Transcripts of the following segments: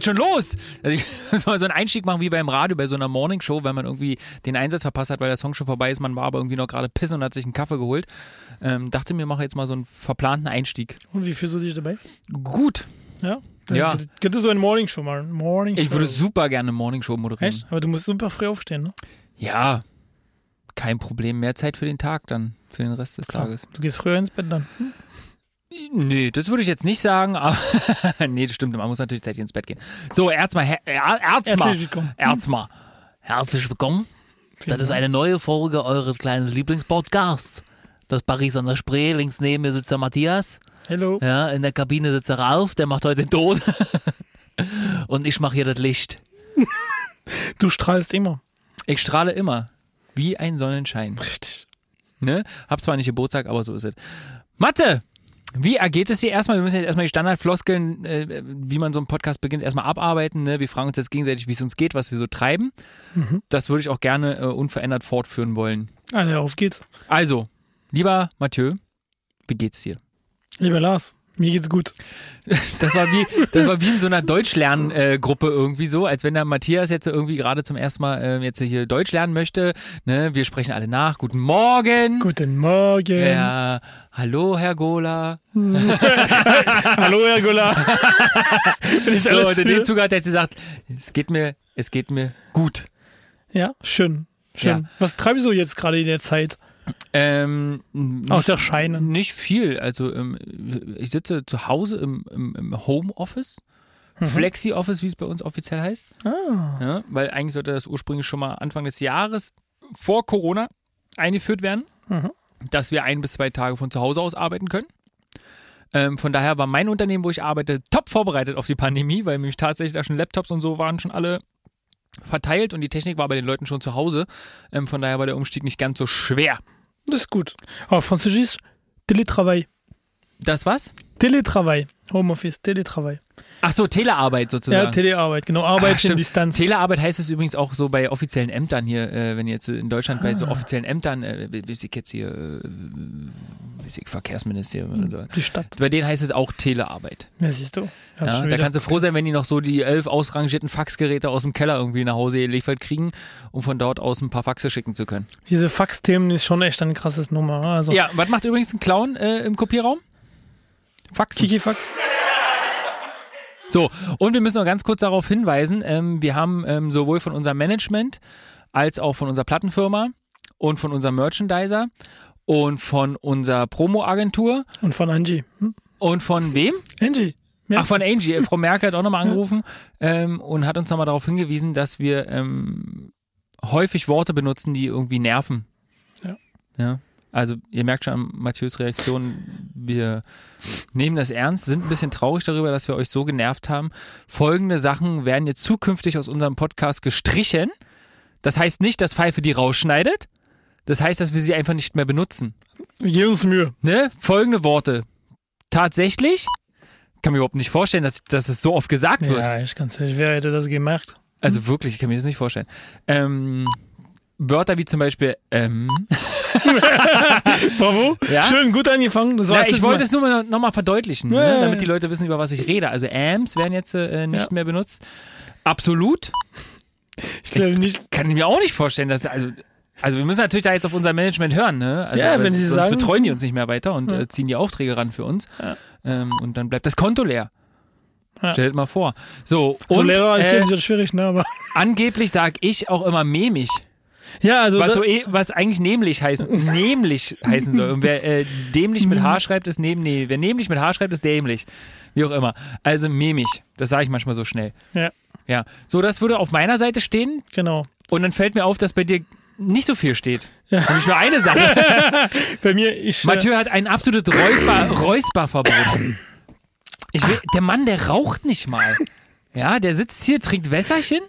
geht schon los. Also ich soll so einen Einstieg machen wie beim Radio, bei so einer Morningshow, wenn man irgendwie den Einsatz verpasst hat, weil der Song schon vorbei ist. Man war aber irgendwie noch gerade pissen und hat sich einen Kaffee geholt. Ähm, dachte mir, mache jetzt mal so einen verplanten Einstieg. Und wie fühlst du dich dabei? Gut. Ja? Dann Ja. Könnte, so ein Morning Show machen. Morning Ich würde super gerne eine Morningshow moderieren. Echt? Aber du musst super früh aufstehen, ne? Ja, kein Problem. Mehr Zeit für den Tag dann, für den Rest des Tages. Du gehst früher ins Bett dann. Nee, das würde ich jetzt nicht sagen, aber nee, das stimmt, man muss natürlich zeitig ins Bett gehen. So, Erzma, Her Er- Erzma, Herzlich willkommen. Erzma. Herzlich willkommen. Das ist eine neue Folge eures kleinen Lieblingspodcasts. Das Paris an der Spree, links neben mir sitzt der Matthias. Hello. Ja, in der Kabine sitzt der Ralf, der macht heute den Ton. Und ich mache hier das Licht. Du strahlst immer. Ich strahle immer. Wie ein Sonnenschein. Richtig. Ne? Hab zwar nicht Geburtstag, aber so ist es. Mathe! Wie ergeht es dir erstmal? Wir müssen jetzt erstmal die Standardfloskeln, äh, wie man so einen Podcast beginnt, erstmal abarbeiten. Ne? Wir fragen uns jetzt gegenseitig, wie es uns geht, was wir so treiben. Das würde ich auch gerne äh, unverändert fortführen wollen. Also, auf geht's. Also, lieber Mathieu, wie geht's dir? Lieber Lars, mir geht's gut. Das war wie, das war wie in so einer Deutschlerngruppe irgendwie so, als wenn der Matthias jetzt irgendwie gerade zum ersten Mal äh, jetzt hier Deutsch lernen möchte. Ne? Wir sprechen alle nach. Guten Morgen. Guten Morgen. Ja, hallo Herr Gola. Hallo, Herr. Bin ich So, und in dem? Zug hat er jetzt gesagt, es geht mir, es geht mir gut. Ja, schön. Schön. Ja. Was treibst du jetzt gerade in der Zeit? Ähm, nicht, Außer Scheinen. nicht viel. Also ähm, ich sitze zu Hause im, im, im Homeoffice. Flexi-Office, wie es bei uns offiziell heißt. Ah. Ja, weil eigentlich sollte das ursprünglich schon mal Anfang des Jahres vor Corona eingeführt werden, Mhm. dass wir ein bis zwei Tage von zu Hause aus arbeiten können. Ähm, von daher war mein Unternehmen, wo ich arbeite, top vorbereitet auf die Pandemie, weil nämlich tatsächlich da schon Laptops und so waren schon alle verteilt und die Technik war bei den Leuten schon zu Hause. Ähm, von daher war der Umstieg nicht ganz so schwer. Das ist gut. Aber Französisch, Télétravail. Das was? Télétravail. Homeoffice, Télétravail. Ach so, Telearbeit sozusagen. Ja, Telearbeit, genau. Arbeit Ach, in. Distanz. Telearbeit heißt es übrigens auch so bei offiziellen Ämtern hier, äh, wenn ihr jetzt in Deutschland bei so offiziellen Ämtern, äh, weiß ich jetzt hier, äh, ich, Verkehrsministerium oder so. Die Stadt. Bei denen heißt es auch Telearbeit. Ja, siehst du. Ja, da kannst du froh sein, wenn die noch so die elf ausrangierten Faxgeräte aus dem Keller irgendwie nach Hause geliefert kriegen, um von dort aus ein paar Faxe schicken zu können. Diese Faxthemen ist schon echt ein krasses Nummer. Also, Ja, was macht übrigens ein Clown äh, im Kopierraum? Faxen. Kikifax. So, und wir müssen noch ganz kurz darauf hinweisen, ähm, wir haben ähm, sowohl von unserem Management als auch von unserer Plattenfirma und von unserem Merchandiser und von unserer Promo-Agentur Und von Angie. Hm? und von wem? Angie. Ach, von Angie. Frau Merkel hat auch nochmal angerufen ähm, und hat uns nochmal darauf hingewiesen, dass wir ähm, häufig Worte benutzen, die irgendwie nerven. Ja. Ja. Also ihr merkt schon an Matthäus Reaktion, wir nehmen das ernst, sind ein bisschen traurig darüber, dass wir euch so genervt haben. Folgende Sachen werden jetzt zukünftig aus unserem Podcast gestrichen. Das heißt nicht, dass Pfeife die rausschneidet. Das heißt, dass wir sie einfach nicht mehr benutzen. Wir geben uns Mühe. Ne? Folgende Worte. Tatsächlich? Kann mir überhaupt nicht vorstellen, dass, dass es so oft gesagt wird. Ja, ich ganz ehrlich, wer hätte das gemacht? Also wirklich, ich kann mir das nicht vorstellen. Ähm, Wörter wie zum Beispiel, ähm, Bravo. Ja? Schön, gut angefangen. Das war's ich wollte mal. es nur mal, noch mal verdeutlichen, Ja, ne? ja, ja. damit die Leute wissen, über was ich rede. Also Ams werden jetzt äh, nicht Ja. mehr benutzt. Absolut. Ich glaube nicht. Kann ich mir auch nicht vorstellen, dass, also, also wir müssen natürlich da jetzt auf unser Management hören, ne? Also, Ja, wenn sie sonst sagen- betreuen die uns nicht mehr weiter und Ja. äh, ziehen die Aufträge ran für uns. Ja. Ähm, und dann bleibt das Konto leer. Ja. Stellt mal vor. So, So und Lehrer ist äh, jetzt wieder schwierig, ne? Aber angeblich sag ich auch immer memig. Ja, also Was, so, eh- was eigentlich nämlich heißen, nämlich heißen soll. Und wer äh, dämlich mit H schreibt, ist neben, nee, wer nämlich mit H schreibt, ist dämlich. Wie auch immer. Also memig. Das sage ich manchmal so schnell. ja, Ja. So, das würde auf meiner Seite stehen. genau. Und dann fällt mir auf, dass bei dir nicht so viel steht. Nämlich nur eine Sache. Bei mir, ich. Äh, Mathieu hat ein absolutes Räusper, Räusperverbot. Ich will, der Mann, der raucht nicht mal. Ja, der sitzt hier, trinkt Wässerchen.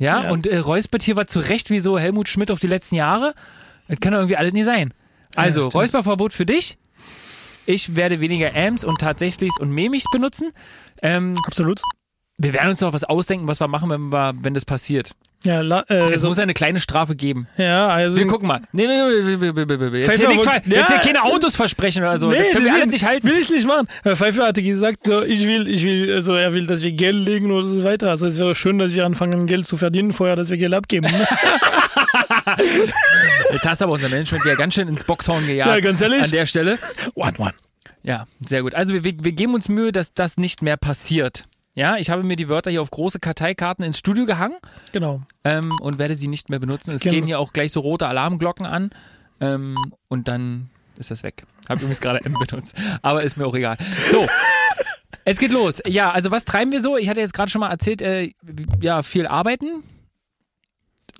Ja, Ja. und äh, räuspert hier was zurecht wie so Helmut Schmidt auf die letzten Jahre. Das kann doch irgendwie alles nie sein. Also, stimmt. Räusperverbot für dich. Ich werde weniger Ams und tatsächlich und Memichs benutzen. Ähm, absolut. Wir werden uns noch was ausdenken, was wir machen, wenn, wir, wenn das passiert. Ja, la, äh, Es so, muss eine kleine Strafe geben. ja, also. Wir gucken mal. Nee, nee, nee, nee, nee, nee, nee, nee. Jetzt, hier nichts, ver- jetzt hier Ja. keine Autos versprechen oder so. das können wir alle nicht halten. Will ich nicht machen. Herr Pfeiffer hatte gesagt, so, ich will, ich will, also er will, dass wir Geld legen oder so weiter. Also es wäre schön, dass wir anfangen, Geld zu verdienen, vorher, dass wir Geld abgeben. Jetzt hast du aber unser Management ja ganz schön ins Boxhorn gejagt. Ja, ganz ehrlich. An der Stelle. one, one. Ja, sehr gut. Also wir wir geben uns Mühe, dass das nicht mehr passiert. Ja, ich habe mir die Wörter hier auf große Karteikarten ins Studio gehangen Genau. ähm, und werde sie nicht mehr benutzen. Es Genau. gehen hier auch gleich so rote Alarmglocken an ähm, und dann ist das weg. Habe übrigens gerade M benutzt, aber ist mir auch egal. So. Es geht los. Ja, also was treiben wir so? Ich hatte jetzt gerade schon mal erzählt, äh, ja, viel arbeiten.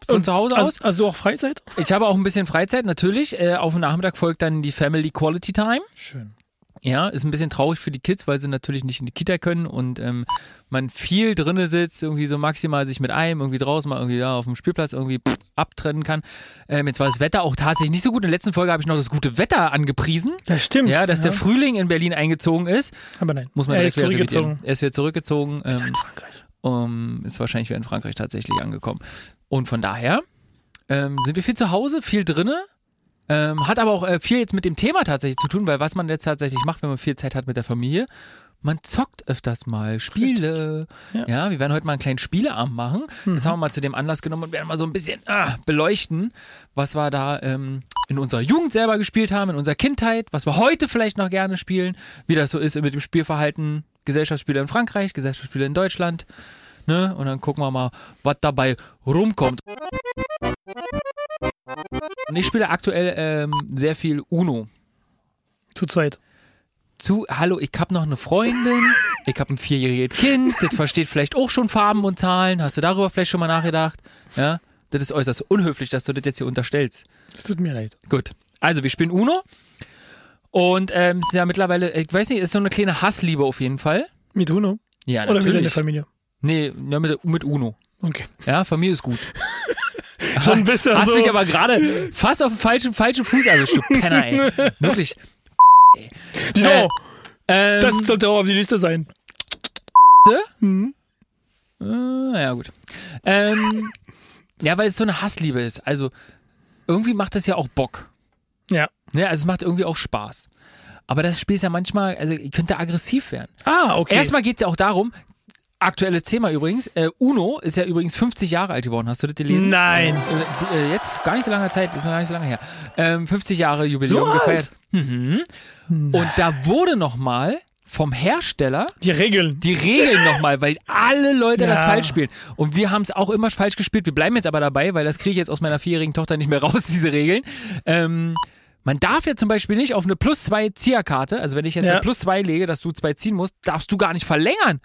Von zu Hause aus. Also, also auch Freizeit? Ich habe auch ein bisschen Freizeit, natürlich. Äh, auf dem Nachmittag folgt dann die Family Quality Time. Schön. Ja, ist ein bisschen traurig für die Kids, weil sie natürlich nicht in die Kita können und ähm, man viel drinne sitzt, irgendwie so maximal sich mit einem irgendwie draußen mal irgendwie ja, auf dem Spielplatz irgendwie pff, abtrennen kann. Ähm, jetzt war das Wetter auch tatsächlich nicht so gut. In der letzten Folge habe ich noch das gute Wetter angepriesen. Das stimmt. Ja, dass ja. der Frühling in Berlin eingezogen ist. Aber nein. Muss man er ist zurückgezogen. Er ist wieder zurückgezogen. Ähm, In Frankreich. um, ist wahrscheinlich wieder in Frankreich tatsächlich angekommen. Und von daher ähm, sind wir viel zu Hause, viel drinne. Ähm, hat aber auch äh, viel jetzt mit dem Thema tatsächlich zu tun, weil was man jetzt tatsächlich macht, wenn man viel Zeit hat mit der Familie, man zockt öfters mal Spiele. Ja. Ja. wir werden heute mal einen kleinen Spieleabend machen. Das haben wir mal zu dem Anlass genommen und werden mal so ein bisschen ah, beleuchten, was wir da ähm, in unserer Jugend selber gespielt haben, in unserer Kindheit, was wir heute vielleicht noch gerne spielen, wie das so ist mit dem Spielverhalten Gesellschaftsspiele in Frankreich, Gesellschaftsspiele in Deutschland. Ne? Und dann gucken wir mal, was dabei rumkommt. Und ich spiele aktuell ähm, sehr viel Uno. Zu zweit. Zu, hallo, ich hab noch eine Freundin, ich hab ein vierjähriges Kind, das versteht vielleicht auch schon Farben und Zahlen. Hast du darüber vielleicht schon mal nachgedacht? Ja, das ist äußerst unhöflich, dass du das jetzt hier unterstellst. Es tut mir leid. Gut. Also, wir spielen Uno. Und ähm, es ist ja mittlerweile, ich weiß nicht, ist so eine kleine Hassliebe auf jeden Fall. Mit Uno? Ja, Oder mit deiner natürlich. Familie? Nee, ja, mit, mit Uno. Okay. Ja, Familie ist gut. Schon besser Hast so. mich aber gerade fast auf den falschen, falschen Fuß erwischt, du Penner, ey. Wirklich. Jo, Äh, Ähm, das sollte auch auf die Liste sein. Mhm. äh, ja, gut. Ähm, ja, weil es so eine Hassliebe ist. Also, irgendwie macht das ja auch Bock. Ja. Ne? Also, es macht irgendwie auch Spaß. Aber das Spiel ist ja manchmal, also, ihr könnt da aggressiv werden. Ah, okay. Erstmal geht es ja auch darum, aktuelles Thema übrigens, äh, Uno ist ja übrigens 50 Jahre alt geworden. Hast du das gelesen? Nein. Äh, äh, jetzt gar nicht so langer Zeit, ist noch gar nicht so lange her. Ähm, 50 Jahre Jubiläum So gefeiert. Mhm. Und da wurde nochmal vom Hersteller Die Regeln. die Regeln nochmal, weil alle Leute das Ja. falsch spielen. Und wir haben es auch immer falsch gespielt. Wir bleiben jetzt aber dabei, weil das kriege ich jetzt aus meiner vierjährigen Tochter nicht mehr raus, diese Regeln. Ähm, man darf ja zum Beispiel nicht auf eine plus zwei Zieherkarte, also wenn ich jetzt Ja. eine plus zwei lege, dass du zwei ziehen musst, darfst du gar nicht verlängern.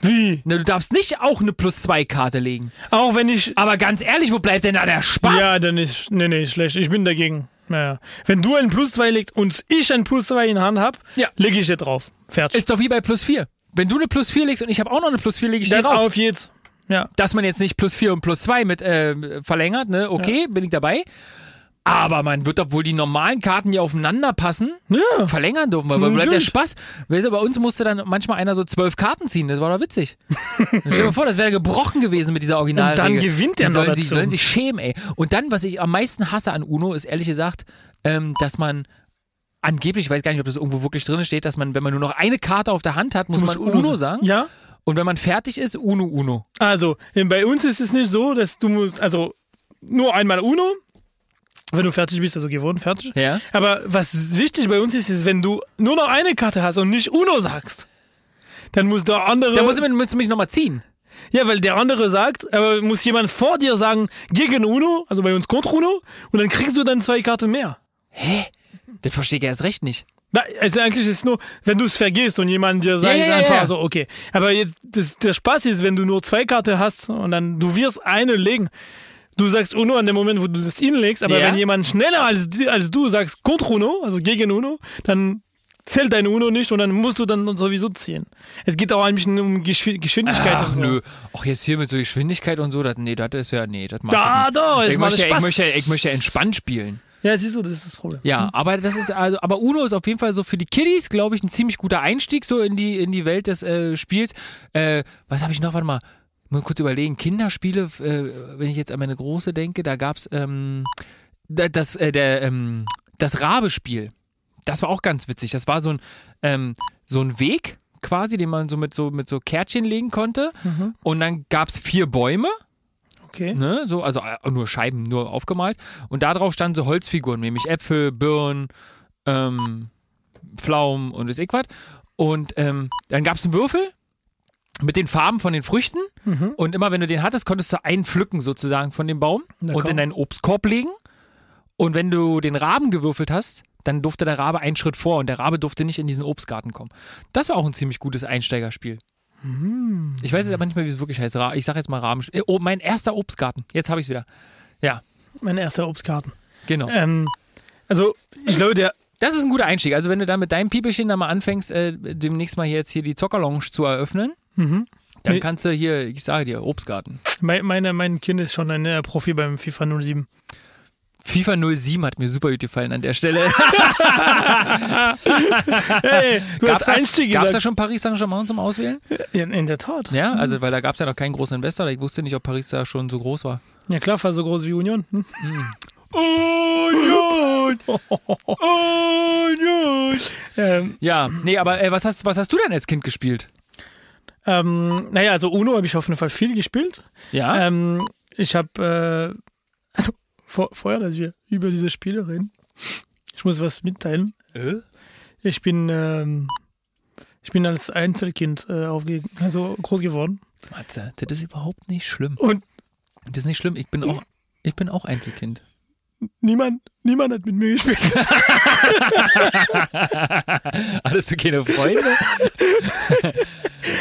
Wie? Ne, du darfst nicht auch eine plus zwei Karte legen. Auch wenn ich. Aber ganz ehrlich, wo bleibt denn da der Spaß? Ja, dann ist. Nee, nee, schlecht. Ich bin dagegen. Naja. Wenn du ein Plus 2 legst und ich ein Plus 2 in Hand hab, Ja. lege ich dir drauf. Fertig. Ist doch wie bei plus vier. Wenn du eine plus vier legst und ich habe auch noch eine plus vier, lege ich dir drauf. auf jetzt. Ja. dass man jetzt nicht plus 4 und plus 2 mit äh, verlängert, ne? Okay, bin ich dabei. Aber man wird, obwohl die normalen Karten ja aufeinander passen, Ja. verlängern dürfen. Weil bleibt der. Spaß. Weißt du, bei uns musste dann manchmal einer so zwölf Karten ziehen. Das war doch witzig. Stell dir mal vor, das wäre gebrochen gewesen mit dieser Originalregel. Und dann gewinnt der die noch sollen, sich, sollen sich schämen, ey. Und dann, was ich am meisten hasse an Uno, ist ehrlich gesagt, ähm, dass man angeblich, ich weiß gar nicht, ob das irgendwo wirklich drin steht, dass man, wenn man nur noch eine Karte auf der Hand hat, muss man Uno sagen. Ja. Und wenn man fertig ist, Uno, Uno. Also, bei uns ist es nicht so, dass du musst, also nur einmal Uno, wenn du fertig bist, also gewonnen, fertig. Ja. Aber was wichtig bei uns ist, ist, wenn du nur noch eine Karte hast und nicht Uno sagst, dann muss der andere. Da muss man, musst du mich nochmal ziehen. ja, weil der andere sagt, aber muss jemand vor dir sagen, gegen Uno, also bei uns contra Uno, und dann kriegst du dann zwei Karten mehr. Hä? Das verstehe ich erst recht nicht. Na, also eigentlich ist es nur, wenn du es vergisst und jemand dir sagt ja, ja, einfach ja. so, okay. Aber jetzt, das, der Spaß ist, wenn du nur zwei Karten hast und dann, du wirst eine legen. Du sagst Uno an dem Moment, wo du das hinlegst, aber Ja. wenn jemand schneller als, als du sagst contra Uno, also gegen Uno, dann zählt dein Uno nicht und dann musst du dann sowieso ziehen. Es geht auch ein bisschen um Geschw Geschwindigkeit Ach und so. nö. Ach, jetzt hier mit so Geschwindigkeit und so, das, nee, das ist ja, nee, das macht Da, ich nicht. doch, es ich möchte, Spaß. ich, möchte, ich möchte entspannt spielen. Ja, siehst du, das ist das Problem. Ja, aber das ist also, aber Uno ist auf jeden Fall so für die Kiddies, glaube ich, ein ziemlich guter Einstieg so in die in die Welt des äh, Spiels. Äh, was habe ich noch? Warte mal, mal kurz überlegen. Kinderspiele, äh, wenn ich jetzt an meine große denke, da gab's ähm, da- das äh, der ähm, das Rabespiel. Das war auch ganz witzig. Das war so ein ähm, so ein Weg quasi, den man so mit so mit so Kärtchen legen konnte. Und dann gab's vier Bäume Okay. ne, so, also äh, nur Scheiben, nur aufgemalt. Und da drauf standen so Holzfiguren, nämlich Äpfel, Birnen, ähm, Pflaumen und das was. Und ähm, dann gab es einen Würfel mit den Farben von den Früchten. Und immer wenn du den hattest, konntest du einen pflücken sozusagen von dem Baum Na und komm. in deinen Obstkorb legen. Und wenn du den Raben gewürfelt hast, dann durfte der Rabe einen Schritt vor und der Rabe durfte nicht in diesen Obstgarten kommen. Das war auch ein ziemlich gutes Einsteigerspiel. Ich weiß jetzt aber nicht mehr, wie es wirklich heißt. Ich sag jetzt mal Raben. äh, Oh, mein erster Obstgarten. Jetzt habe ich es wieder. Ja, Mein erster Obstgarten. genau. Ähm, also, ich glaube, der. Das ist ein guter Einstieg. Also wenn du da mit deinem Piepelchen da mal anfängst, äh, demnächst mal hier jetzt hier die Zockerlounge zu eröffnen, dann Nee. kannst du hier, ich sage dir, Obstgarten. Mein, meine, mein Kind ist schon ein äh, Profi beim FIFA 07. FIFA 07 hat mir super gut gefallen an der Stelle. Hey, du Gab's hast da, Einstieg gab's da gesagt. schon Paris Saint-Germain zum Auswählen? Ja, in der Tat. Ja, also weil da gab es ja noch keinen großen Investor. Ich wusste nicht, ob Paris da schon so groß war. Ja, klar, fast so groß wie Union. Hm? Union! Union! Ähm, Ja, nee, aber äh, was, hast, was hast du denn als Kind gespielt? Ähm, naja, also Uno habe ich auf jeden Fall viel gespielt. Ja? Ähm, ich habe, äh, also vor, vorher, dass wir über diese Spiele reden, ich muss was mitteilen. Äh? Ich bin, ähm, ich bin als Einzelkind äh, aufge also groß geworden. Matze, das ist überhaupt nicht schlimm. Und Das ist nicht schlimm. Ich bin auch, ich bin auch Einzelkind. niemand, niemand hat mit mir gespielt. Hattest du keine Freunde?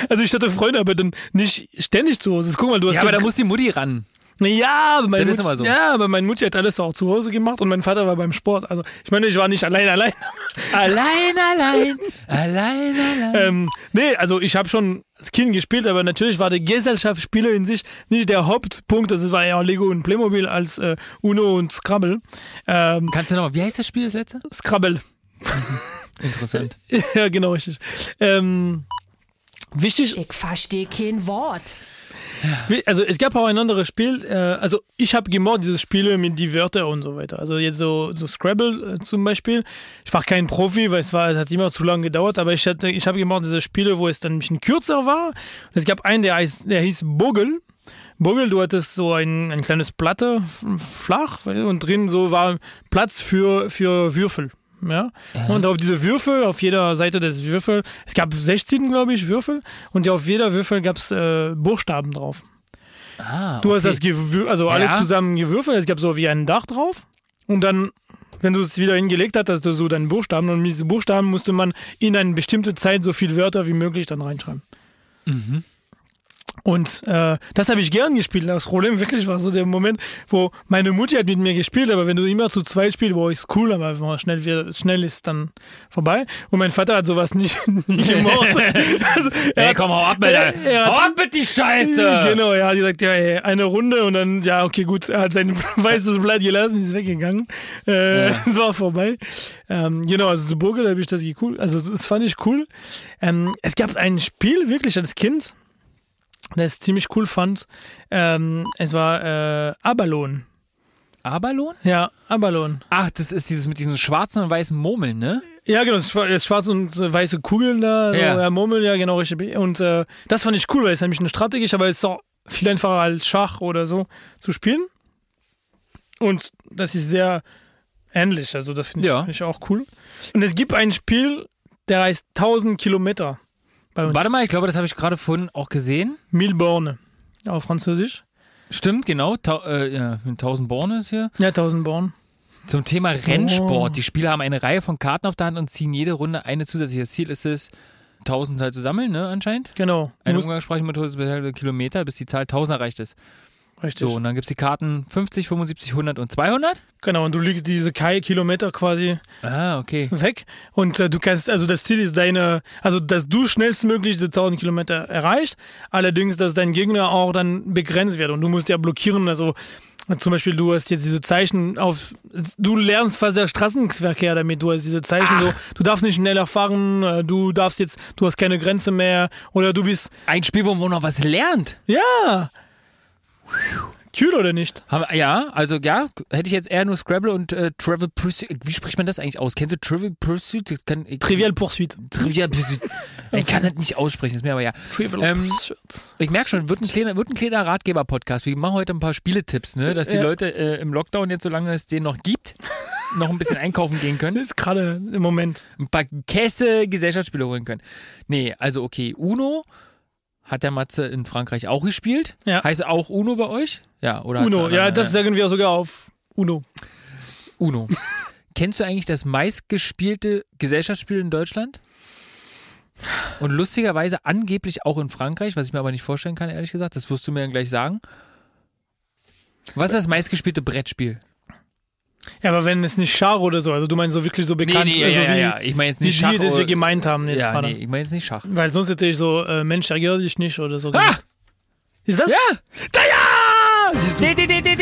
Also ich hatte Freunde, aber dann nicht ständig zu Hause. Guck mal, du hast ja, aber da muss die Mutti ran. Ja, aber meine Mutti, so. ja, aber meine Mutti hat alles auch zu Hause gemacht und mein Vater war beim Sport. Also ich meine, ich war nicht allein allein. Allein, allein, allein, allein. Ähm, nee, also ich habe schon als Kind gespielt, aber natürlich war der Gesellschaftsspiele in sich nicht der Hauptpunkt. Das war eher Lego und Playmobil als äh, Uno und Scrabble. Ähm, Kannst du nochmal, wie heißt das Spiel, das letzte? Scrabble. Interessant. ja, genau, richtig. Ähm, wichtig, Ich verstehe kein Wort. Also es gab auch ein anderes Spiel, äh, also ich habe gemocht diese Spiele mit die Wörter und so weiter. Also jetzt so, so Scrabble äh, zum Beispiel. Ich war kein Profi, weil es war, es hat immer zu lange gedauert, aber ich hatte, ich habe gemocht diese Spiele, wo es dann ein bisschen kürzer war. Es gab einen, der heißt, der hieß Bogel. Bogel, du hattest so ein, ein kleines Platte, flach, und drin so war Platz für, für Würfel. Ja? Und auf diese Würfel, auf jeder Seite des Würfel, es gab 16, glaube ich, Würfel, und auf jeder Würfel gab es äh, Buchstaben drauf. Ah, Du hast okay. das gewür also alles Ja. zusammen gewürfelt, es gab so wie ein Dach drauf. Und dann, wenn du es wieder hingelegt hast, hast du so deinen Buchstaben. Und mit diesen Buchstaben musste man in eine bestimmte Zeit so viele Wörter wie möglich dann reinschreiben. Mhm. Und äh, das habe ich gern gespielt. Das Problem wirklich war so der Moment, wo meine Mutti hat mit mir gespielt, aber wenn du immer zu zweit spielst, boah, ist cool, aber wenn man schnell, wieder- schnell ist dann vorbei. Und mein Vater hat sowas nicht nie gemacht. also, Ey, hat- komm, hau ab, Alter. Er- hau ab mit die Scheiße. Genau, er hat gesagt, ja, ey, eine Runde und dann, ja, okay, gut, er hat sein weißes Blatt gelassen, ist weggegangen. Äh, Es war vorbei. Ähm, genau, also zu Burger habe ich das cool, also das fand ich cool. Ähm, es gab ein Spiel, wirklich als Kind, das ich ziemlich cool fand. Ähm, es war äh, Abalon. Abalon? Ja, Abalon. Ach, das ist dieses mit diesen schwarzen und weißen Murmeln, ne? Ja, genau, das war- das schwarze und weiße Kugeln da, so, Ja. ja. Murmeln, ja, genau, richtig. Und äh, das fand ich cool, weil es nämlich eine strategisch, aber es ist auch viel einfacher als Schach oder so zu spielen. Und das ist sehr ähnlich, also das finde ich, Ja. find ich auch cool. Und es gibt ein Spiel, der heißt 1000 Kilometer bei uns. Warte mal, ich glaube, das habe ich gerade vorhin auch gesehen. Mille Borne auf Französisch. Stimmt, genau. Tau äh, ja, 1000 Borne ist hier. Ja, 1000 Born. Zum Thema Rennsport. Oh. Die Spieler haben eine Reihe von Karten auf der Hand und ziehen jede Runde eine zusätzliche. Das Ziel ist es, 1000 halt zu sammeln, ne, anscheinend. Genau. Eine umgangssprachliche Methode ist Kilometer, bis die Zahl 1000 erreicht ist. Richtig. So, und dann gibt es die Karten 50, 75, 100 und 200. Genau, und du liegst diese Kai Kilometer quasi Ah, okay. weg und äh, du kannst, also das Ziel ist deine, also dass du schnellstmöglich diese 1000 Kilometer erreicht, allerdings, dass dein Gegner auch dann begrenzt wird und du musst ja blockieren, also Zum Beispiel, du hast jetzt diese Zeichen auf. Du lernst fast der Straßenverkehr damit. Du hast diese Zeichen so, du darfst nicht schneller fahren, äh, du darfst jetzt, du hast keine Grenze mehr. Oder du bist. Ein Spiel, wo man noch was lernt. Ja! Cool oder nicht? Ja, also ja, hätte ich jetzt eher nur Scrabble und äh, Travel Pursuit. Wie spricht man das eigentlich aus? Kennst du Travel Pursuit? Kann, ich, Trivial Poursuite. Trivial Pursuit. Ich kann das nicht aussprechen, ist mir aber ja. Trivial Ähm, Pursuit. Ich merke schon, wird ein kleiner, wird ein kleiner Ratgeber-Podcast. Wir machen heute ein paar Spieletipps, ne? dass die Ja. Leute äh, im Lockdown jetzt, solange es den noch gibt, noch ein bisschen einkaufen gehen können. Das ist gerade im Moment. ein paar Käse Gesellschaftsspiele holen können. Nee, also okay, Uno hat der Matze in Frankreich auch gespielt. Ja. Heißt auch Uno bei euch? Ja, oder? Uno, ja, anderen? das sagen wir sogar auf Uno. Uno. Kennst du eigentlich das meistgespielte Gesellschaftsspiel in Deutschland? Und lustigerweise angeblich auch in Frankreich, was ich mir aber nicht vorstellen kann, ehrlich gesagt. Das wirst du mir dann gleich sagen. Was ist das meistgespielte Brettspiel? Ja, aber wenn es nicht Schach oder so, also du meinst so wirklich so bekannt, nee, also ja, ja, wie, ja. Ich meine jetzt wie nicht die, Schach. das wir gemeint haben jetzt ja, gerade. nee, ich meine jetzt nicht Schach. Weil sonst hätte ich so, äh, Mensch, ärgere dich nicht oder so. Ah! Ist das? Ja! Da ja! Siehst du.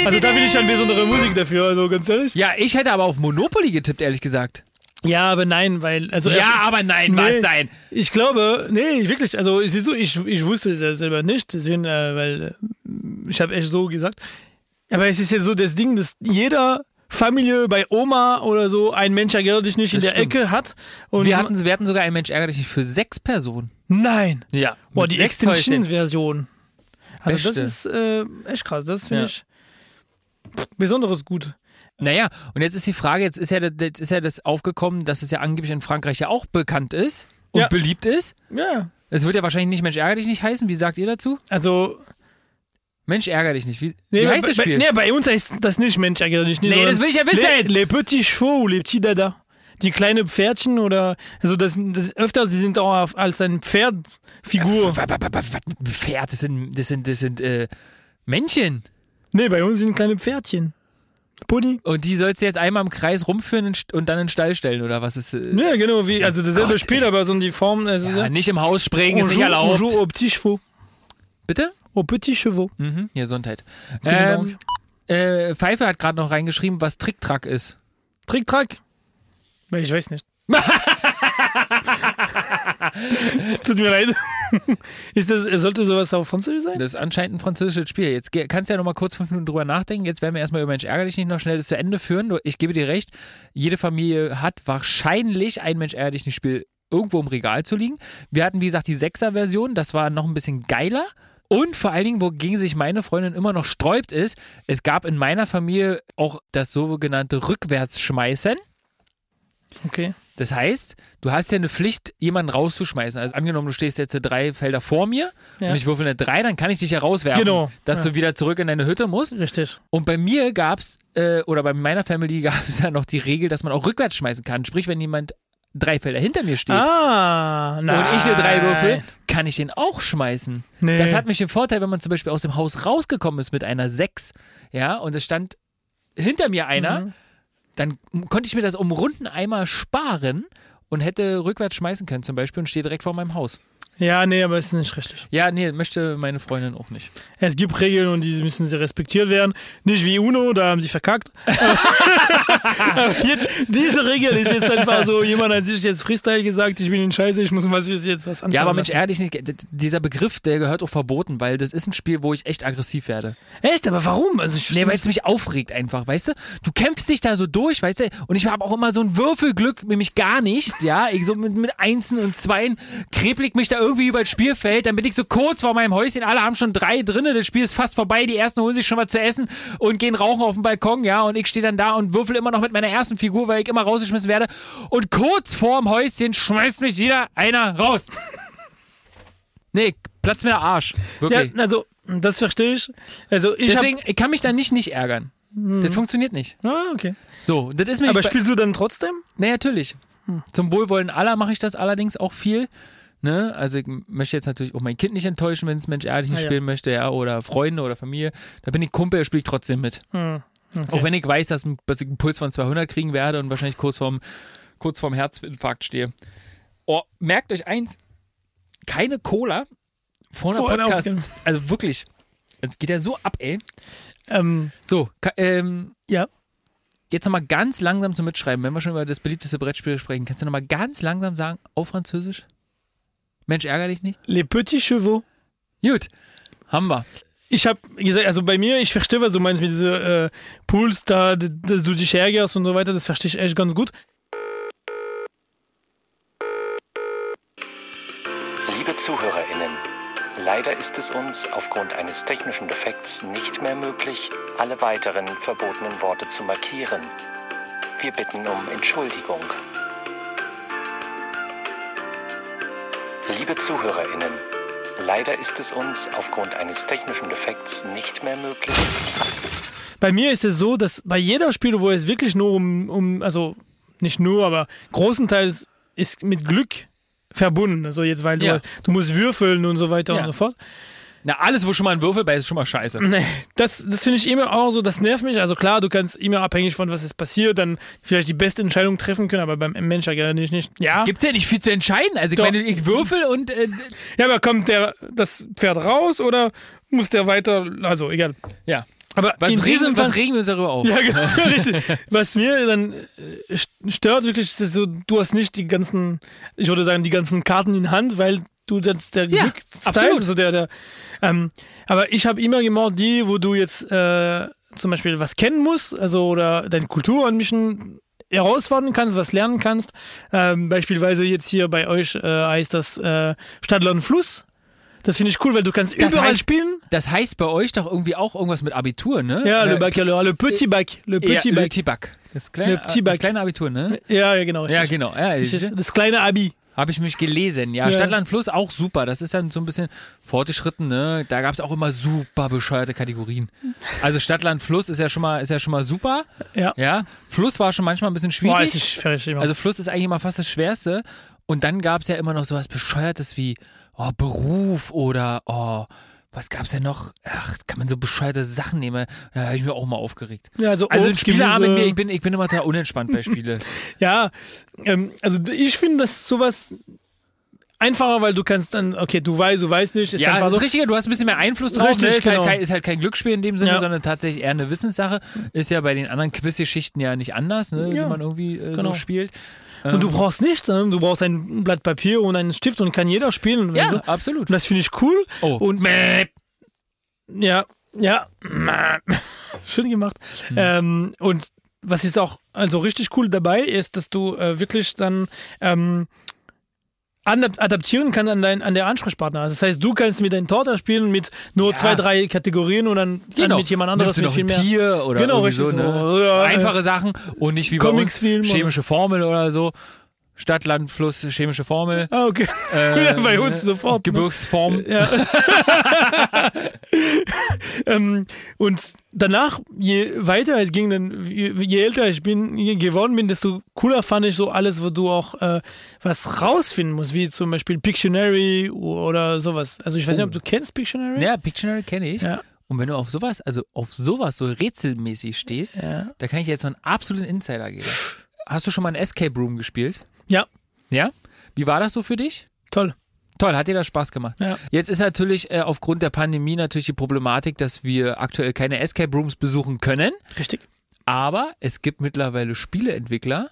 Also da will ich dann besondere Musik dafür, also ganz ehrlich. Ja, ich hätte aber auf Monopoly getippt, ehrlich gesagt. Ja, aber nein, weil, also. Ja, aber nein, Nee. was denn? Ich glaube, nee, wirklich, also siehst du, ich, ich wusste es ja selber nicht, deswegen, äh, weil äh, ich habe echt so gesagt. Aber es ist ja so das Ding, dass jeder Familie bei Oma oder so ein Mensch ärgere dich nicht in Das der stimmt. Ecke hat. Und Wir hatten, wir hatten sogar einen Mensch ärgerlich nicht für sechs Personen. Nein. Ja. Boah, die. Extension-Version. Also Beste. das ist äh, echt krass, das finde Ja. ich besonderes gut. Naja, und jetzt ist die Frage, jetzt ist ja, das- jetzt ist ja das aufgekommen, dass es ja angeblich in Frankreich ja auch bekannt ist und Ja. beliebt ist. Ja. Es wird ja wahrscheinlich nicht Mensch ärger dich nicht heißen. Wie sagt ihr dazu? Also, Mensch ärger dich nicht. Wie, nee, wie heißt bei, das Spiel? Bei, nee, bei uns heißt das nicht Mensch ärgere dich nicht. Nee, das will ich ja wissen. Les, les petits chevaux, les petits dada. Die kleinen Pferdchen oder, also das, das öfter, sie sind auch auf- als ein Pferdfigur. Was, Pferd, das sind, das sind, das sind äh, Männchen. Nee, bei uns sind kleine Pferdchen. Pony. Und die sollst du jetzt einmal im Kreis rumführen und dann in den Stall stellen, oder was ist? Äh, Ja, genau, wie, also dasselbe Gott, Spiel, aber so in die Form. Also, ja, nicht im Haus springen, ist nicht erlaubt. joue aux petits chevaux. Bitte? Aux petits chevaux. Mhm, Gesundheit. Vielen Ähm, äh, Pfeife hat gerade noch reingeschrieben, was Tricktrack ist. Trick-Track? Ich weiß nicht. Es tut mir leid. Ist das, sollte sowas auf Französisch sein? Das ist anscheinend ein französisches Spiel. Jetzt kannst du ja noch mal kurz fünf Minuten drüber nachdenken. Jetzt werden wir erstmal über Mensch ärgerlich nicht noch schnell das zu Ende führen. Ich gebe dir recht, jede Familie hat wahrscheinlich ein Mensch ärgerlich nicht Spiel irgendwo im Regal zu liegen. Wir hatten, wie gesagt, die Sechser-Version. Das war noch ein bisschen geiler. Und vor allen Dingen, wogegen sich meine Freundin immer noch sträubt, ist, es gab in meiner Familie auch das sogenannte Rückwärtsschmeißen. Okay. Das heißt, du hast ja eine Pflicht, jemanden rauszuschmeißen. Also angenommen, du stehst jetzt drei Felder vor mir Ja. und ich würfel eine drei, dann kann ich dich ja rauswerfen, Genau, dass ja. du wieder zurück in deine Hütte musst. Richtig. Und bei mir gab's äh, oder bei meiner Family gab es ja noch die Regel, dass man auch rückwärts schmeißen kann. Sprich, wenn jemand drei Felder hinter mir steht Ah, nein. und ich eine drei würfel, kann ich den auch schmeißen. Nee. Das hat mich den Vorteil, wenn man zum Beispiel aus dem Haus rausgekommen ist mit einer sechs, ja, und es stand hinter mir einer, Mhm. dann konnte ich mir das um runden Eimer sparen und hätte rückwärts schmeißen können zum Beispiel und stehe direkt vor meinem Haus. Ja, nee, aber es ist nicht richtig. Ja, nee, möchte meine Freundin auch nicht. Es gibt Regeln und die müssen sie respektiert werden. Nicht wie UNO, da haben sie verkackt. jetzt, diese Regel ist jetzt einfach so, jemand hat sich jetzt Freestyle gesagt, ich bin in Scheiße, ich muss was jetzt was anfangen. Ja, aber Mensch, ehrlich nicht, dieser Begriff, der gehört auch verboten, weil das ist ein Spiel, wo ich echt aggressiv werde. Echt, aber warum? Also ich Nee, weil es mich aufregt einfach, weißt du? Du kämpfst dich da so durch, weißt du? Und ich habe auch immer so ein Würfelglück, nämlich gar nicht, ja? Ich so mit, mit Einsen und Zweien krepelig mich da irgendwie über das Spielfeld, dann bin ich so kurz vor meinem Häuschen, alle haben schon drei drinne, das Spiel ist fast vorbei, die ersten holen sich schon was zu essen und gehen rauchen auf dem Balkon, ja? Und ich stehe dann da und würfel immer noch mit meiner ersten Figur, weil ich immer rausgeschmissen werde. Und kurz vorm Häuschen schmeißt mich wieder einer raus. Nee, platz mir der Arsch. ja, Wirklich. also, das verstehe ich. Also ich Deswegen, ich kann mich da nicht nicht ärgern. Das funktioniert nicht. ah, okay. So, das ist mir. Aber spielst du dann trotzdem? nee, natürlich. Zum Wohlwollen aller mache ich das allerdings auch viel. Ne? Also ich möchte jetzt natürlich auch mein Kind nicht enttäuschen, wenn es Mensch ehrlich nicht Ah, ja. spielen möchte, ja, oder Freunde oder Familie. Da bin ich Kumpel, spiele ich trotzdem mit. Hm. Okay. Auch wenn ich weiß, dass, dass ich einen Puls von 200 kriegen werde und wahrscheinlich kurz vorm, kurz vorm Herzinfarkt stehe. Oh, merkt euch eins, keine Cola vor einer Vor Podcast. Also wirklich, Es geht ja so ab, ey. Ähm, So, ähm, ja. jetzt nochmal ganz langsam zum Mitschreiben, wenn wir schon über das beliebteste Brettspiel sprechen. Kannst du nochmal ganz langsam sagen, auf Französisch? Mensch, ärger dich nicht? Les Petits Chevaux. Gut, haben wir. Ich habe gesagt, also bei mir, ich verstehe, was du meinst mit diesen äh, Pools da, dass du dich ärgerst und so weiter, das verstehe ich echt ganz gut. Liebe ZuhörerInnen, leider ist es uns aufgrund eines technischen Defekts nicht mehr möglich, alle weiteren verbotenen Worte zu markieren. Wir bitten um Entschuldigung. Liebe ZuhörerInnen, leider ist es uns aufgrund eines technischen Defekts nicht mehr möglich. Bei mir ist es so, dass bei jeder Spiel, wo es wirklich nur um, um also nicht nur, aber großenteils ist mit Glück verbunden. Also jetzt, weil du, Ja. du musst würfeln und so weiter Ja. und so fort. Na, alles, wo schon mal ein Würfel bei ist, ist schon mal scheiße. Nee, das, das finde ich immer auch so, das nervt mich. Also klar, du kannst immer abhängig von was ist passiert, dann vielleicht die beste Entscheidung treffen können, aber beim Mensch ja gar nicht. nicht. Ja, Gibt's ja nicht viel zu entscheiden. Also ich Doch. meine, ich würfel und äh, ja, aber kommt der, das Pferd raus oder muss der weiter, also egal. ja. Aber Was, in regen, diesem was Fall, regen wir uns darüber auf? Ja, genau, richtig. Was mir dann äh, st- stört wirklich, ist so, du hast nicht die ganzen, ich würde sagen, die ganzen Karten in Hand, weil du das der Ja, absolut. so der, der, ähm, aber ich habe immer gemacht die, wo du jetzt äh, zum Beispiel was kennen musst, also oder deine Kultur ein bisschen herausfordern kannst, was lernen kannst. Ähm, beispielsweise jetzt hier bei euch äh, heißt das äh, Stadt, Land, Fluss. Das finde ich cool, weil du kannst Das überall heißt- spielen. Das heißt bei euch doch irgendwie auch irgendwas mit Abitur, ne? Ja, le Äh, baccalauréat, le petit bac, le ja, petit Le bac. Petit Bac. Das kleine, Le das kleine Abitur, ne? Ja, ja, genau. Ja, genau. Ja. Das kleine Abi. Habe ich mich gelesen. Ja, Ja. Stadtland Fluss auch super. Das ist dann so ein bisschen fortgeschritten, ne? Da gab es auch immer super bescheuerte Kategorien. Also Stadtland Fluss ist ja schon mal, ist ja schon mal super. Ja. Ja. Fluss war schon manchmal ein bisschen schwierig. Boah, ist ich fertig immer. Also Fluss ist eigentlich immer fast das Schwerste. Und dann gab es ja immer noch sowas Bescheuertes wie oh, Beruf oder oh, was gab's denn noch? Ach, kann man so bescheuerte Sachen nehmen? Da habe ich mir auch mal aufgeregt. ja, also Also mit Gemüse. mir, ich bin, ich bin immer total unentspannt bei Spiele. Ja, ähm, also ich finde das sowas einfacher, weil du kannst dann, okay, du weißt, du weißt nicht, ist ja, das so. ist richtig, du hast ein bisschen mehr Einfluss drauf. Richtig, ne? ist, genau. halt kein, ist halt kein Glücksspiel in dem Sinne, Ja. sondern tatsächlich eher eine Wissenssache. Ist ja bei den anderen Quizgeschichten ja nicht anders, ne? Ja, wie man irgendwie äh, genau. so spielt. Und du brauchst nichts, ne? du brauchst ein Blatt Papier und einen Stift und kann jeder spielen. Ja, du? absolut. Und das finde ich cool. Oh. Und ja, ja, schön gemacht. Hm. Ähm, und was ist auch also richtig cool dabei ist, dass du äh, wirklich dann ähm, adaptieren kannst an, dein, an der Ansprechpartner. Also das heißt, du kannst mit deinem Torter spielen mit nur Ja. zwei, drei Kategorien und dann, dann Genau. mit jemand anderes mit viel mehr. Tier oder Genau, irgendwie so, richtig ne? so. Ja, Einfache Sachen und nicht wie bei uns chemische Formel oder so. Stadt, Land, Fluss, chemische Formel. Ah, okay. Äh, Ja, bei uns ne? sofort, ne? Gebirgsform. Ja. ähm, und danach, je weiter es ging, dann, je, je älter ich bin, je geworden bin, desto cooler fand ich so alles, wo du auch äh, was rausfinden musst, wie zum Beispiel Pictionary oder sowas. Also ich weiß nicht, ob du kennst Pictionary? Ja, Pictionary kenne ich. Ja. Und wenn du auf sowas, also auf sowas so rätselmäßig stehst, Ja. da kann ich dir jetzt noch einen absoluten Insider geben. Hast du schon mal ein Escape Room gespielt? Ja, Ja? Wie war das so für dich? toll. Toll, hat dir das Spaß gemacht? Ja. Jetzt ist natürlich äh, aufgrund der Pandemie natürlich die Problematik, dass wir aktuell keine Escape Rooms besuchen können. Richtig. Aber es gibt mittlerweile Spieleentwickler,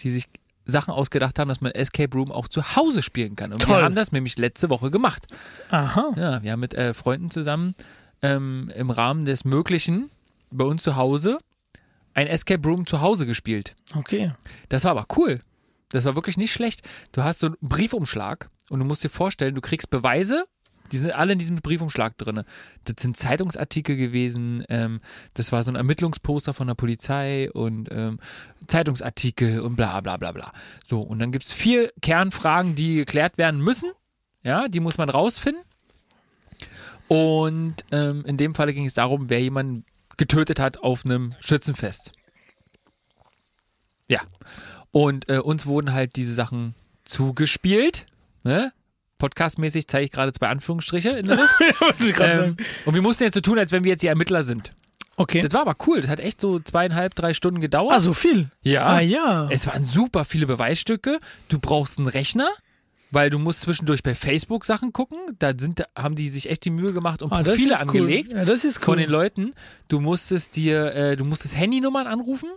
die sich Sachen ausgedacht haben, dass man Escape Room auch zu Hause spielen kann. Und wir Toll. haben das nämlich letzte Woche gemacht. Aha. Ja, wir haben mit äh, Freunden zusammen ähm, im Rahmen des Möglichen bei uns zu Hause ein Escape Room zu Hause gespielt. Okay. Das war aber cool. Das war wirklich nicht schlecht. Du hast so einen Briefumschlag und du musst dir vorstellen, du kriegst Beweise, die sind alle in diesem Briefumschlag drin. Das sind Zeitungsartikel gewesen, ähm, das war so ein Ermittlungsposter von der Polizei und ähm, Zeitungsartikel und bla bla bla bla. So, und dann gibt es vier Kernfragen, die geklärt werden müssen. Ja, die muss man rausfinden. Und ähm, in dem Falle ging es darum, wer jemanden getötet hat auf einem Schützenfest. Ja. Und äh, uns wurden halt diese Sachen zugespielt. Ne? Podcastmäßig zeige ich gerade zwei Anführungsstriche in der Luft. Ähm, und wir mussten jetzt so tun, als wenn wir jetzt die Ermittler sind. Okay. Das war aber cool. Das hat echt so zweieinhalb, drei Stunden gedauert. Ah, so viel. ja. Ah, ja. Es waren super viele Beweisstücke. Du brauchst einen Rechner. weil du musst zwischendurch bei Facebook Sachen gucken. Da sind, haben die sich echt die Mühe gemacht und Ah, Profile ist cool. angelegt Ja, das ist cool. von den Leuten. Du musstest dir, äh, du musstest Handynummern anrufen,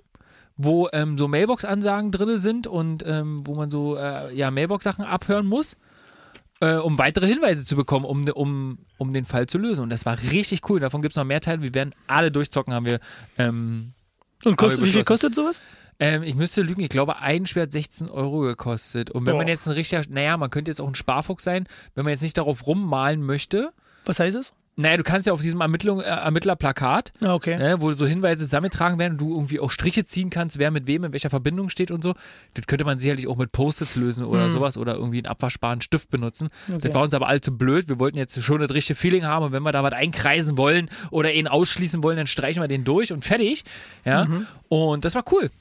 wo ähm, so Mailbox-Ansagen drin sind und ähm, wo man so äh, ja, Mailbox-Sachen abhören muss, äh, um weitere Hinweise zu bekommen, um, um, um den Fall zu lösen. Und das war richtig cool. Davon gibt es noch mehr Teile. Wir werden alle durchzocken, haben wir. Ähm, Und kost, Aber wie viel kostet sowas? ähm, ich müsste lügen, ich glaube, ein Spiel hat 16 Euro gekostet. Und wenn man Boah. jetzt ein richtiger, naja, man könnte jetzt auch ein Sparfuchs sein, wenn man jetzt nicht darauf rummalen möchte. Was heißt es? Naja, du kannst ja auf diesem Ermittlung, äh, Ermittlerplakat Ah, okay. ne, wo so Hinweise zusammengetragen werden und du irgendwie auch Striche ziehen kannst, wer mit wem in welcher Verbindung steht und so. Das könnte man sicherlich auch mit Post-its lösen oder Mhm. sowas oder irgendwie einen abwaschbaren Stift benutzen. Okay. Das war uns aber allzu blöd. Wir wollten jetzt schon das richtige Feeling haben und wenn wir da was einkreisen wollen oder ihn ausschließen wollen, dann streichen wir den durch und fertig. Ja. Und das war cool.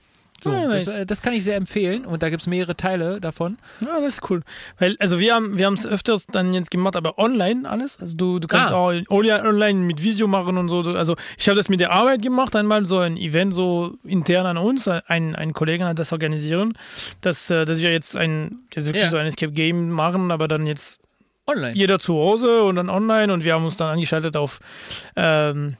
So. Ah, das, äh, das kann ich sehr empfehlen und da gibt es mehrere Teile davon. Ja, das ist cool. Weil, also wir haben wir haben es öfters dann jetzt gemacht, aber online alles. Also du, du kannst Ah. auch online online mit Visio machen und so. Also ich habe das mit der Arbeit gemacht, einmal so ein Event so intern an uns. Ein, ein Kollege hat das organisieren, dass, äh, dass wir jetzt ein, jetzt wirklich Ja. so ein Escape Game machen, aber dann jetzt Online. jeder zu Hause und dann online und wir haben uns dann angeschaltet auf ähm,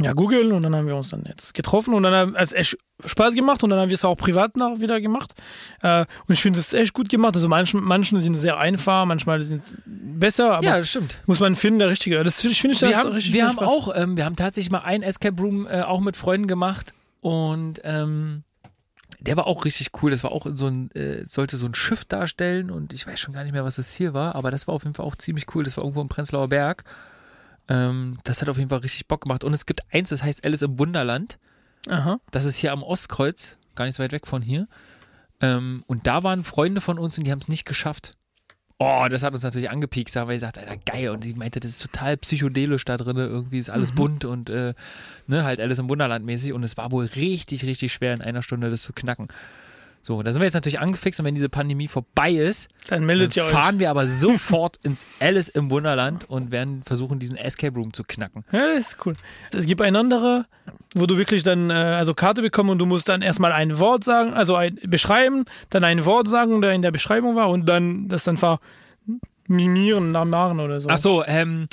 ja, Google und dann haben wir uns dann jetzt getroffen und dann hat es echt Spaß gemacht und dann haben wir es auch privat noch wieder gemacht. Äh, und ich finde es echt gut gemacht. Also manchen, manchen sind sehr einfach, manchmal sind es besser, aber Ja, stimmt. muss man finden, der Richtige. Das finde ich, finde ich wir haben, richtig wir haben Spaß. auch, ähm, wir haben tatsächlich mal einen Escape Room äh, auch mit Freunden gemacht und ähm, der war auch richtig cool. Das war auch in so ein, äh, sollte so ein Schiff darstellen und ich weiß schon gar nicht mehr, was das hier war, aber das war auf jeden Fall auch ziemlich cool. Das war irgendwo im Prenzlauer Berg. Ähm, das hat auf jeden Fall richtig Bock gemacht. Und es gibt eins, das heißt Alice im Wunderland. Aha. Das ist hier am Ostkreuz, gar nicht so weit weg von hier. Ähm, und da waren Freunde von uns und die haben es nicht geschafft. Oh, das hat uns natürlich angepiekst, aber ich sagte, Alter, geil. Und die meinte, das ist total psychedelisch da drin. Irgendwie ist alles bunt und äh, ne, halt alles im Wunderland mäßig. Und es war wohl richtig, richtig schwer, in einer Stunde das zu knacken. So, da sind wir jetzt natürlich angefixt und wenn diese Pandemie vorbei ist, Dann dann meldet euch. fahren wir aber sofort ins Alice im Wunderland und werden versuchen, diesen Escape Room zu knacken. Ja, das ist cool. Es gibt ein andere, wo du wirklich dann äh, also Karte bekommst und du musst dann erstmal ein Wort sagen, also ein, beschreiben, dann ein Wort sagen, der in der Beschreibung war und dann das dann ver mimieren, nachmachen oder so. Ach so, ähm,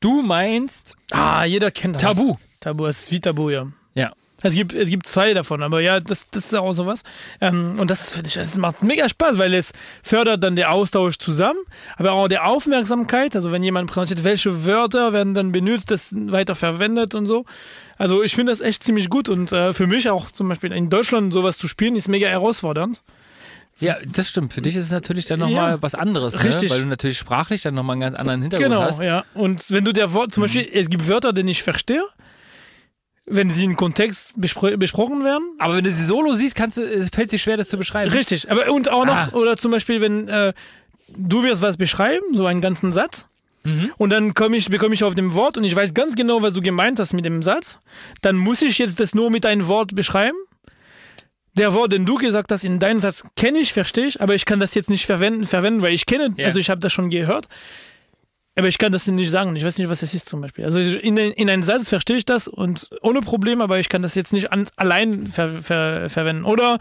du meinst Ah, jeder kennt das. Tabu. Tabu, es ist wie Tabu, ja. Ja. Es gibt, es gibt zwei davon, aber ja, das, das ist auch sowas. Ähm, und das finde ich, das macht mega Spaß, weil es fördert dann den Austausch zusammen, aber auch der Aufmerksamkeit. Also wenn jemand präsentiert, welche Wörter werden dann benutzt, das weiter verwendet und so. Also ich finde das echt ziemlich gut und äh, für mich auch zum Beispiel in Deutschland sowas zu spielen, ist mega herausfordernd. Ja, das stimmt. Für dich ist es natürlich dann nochmal Ja. was anderes, ne? Richtig. weil du natürlich sprachlich dann nochmal einen ganz anderen Hintergrund Genau, hast. ja. Und wenn du der Wort, zum Beispiel, es gibt Wörter, die ich verstehe, wenn sie im Kontext bespro besprochen werden, Aber wenn du sie solo siehst, kannst du, es fällt dir schwer, das zu beschreiben. Richtig, aber und auch noch, Ah. oder zum Beispiel, wenn äh, du wirst was beschreiben, so einen ganzen Satz, Mhm. und dann komm ich, bekomme ich auf dem Wort und ich weiß ganz genau, was du gemeint hast mit dem Satz, dann muss ich jetzt das nur mit einem Wort beschreiben. Der Wort, den du gesagt hast in deinem Satz, kenne ich, verstehe ich, aber ich kann das jetzt nicht verwenden, verwenden weil ich kenne, Ja. also ich habe das schon gehört. Aber ich kann das nicht sagen und ich weiß nicht, was das ist zum Beispiel. Also in, in einem Satz verstehe ich das und ohne Problem, aber ich kann das jetzt nicht an, allein ver, ver, verwenden. Oder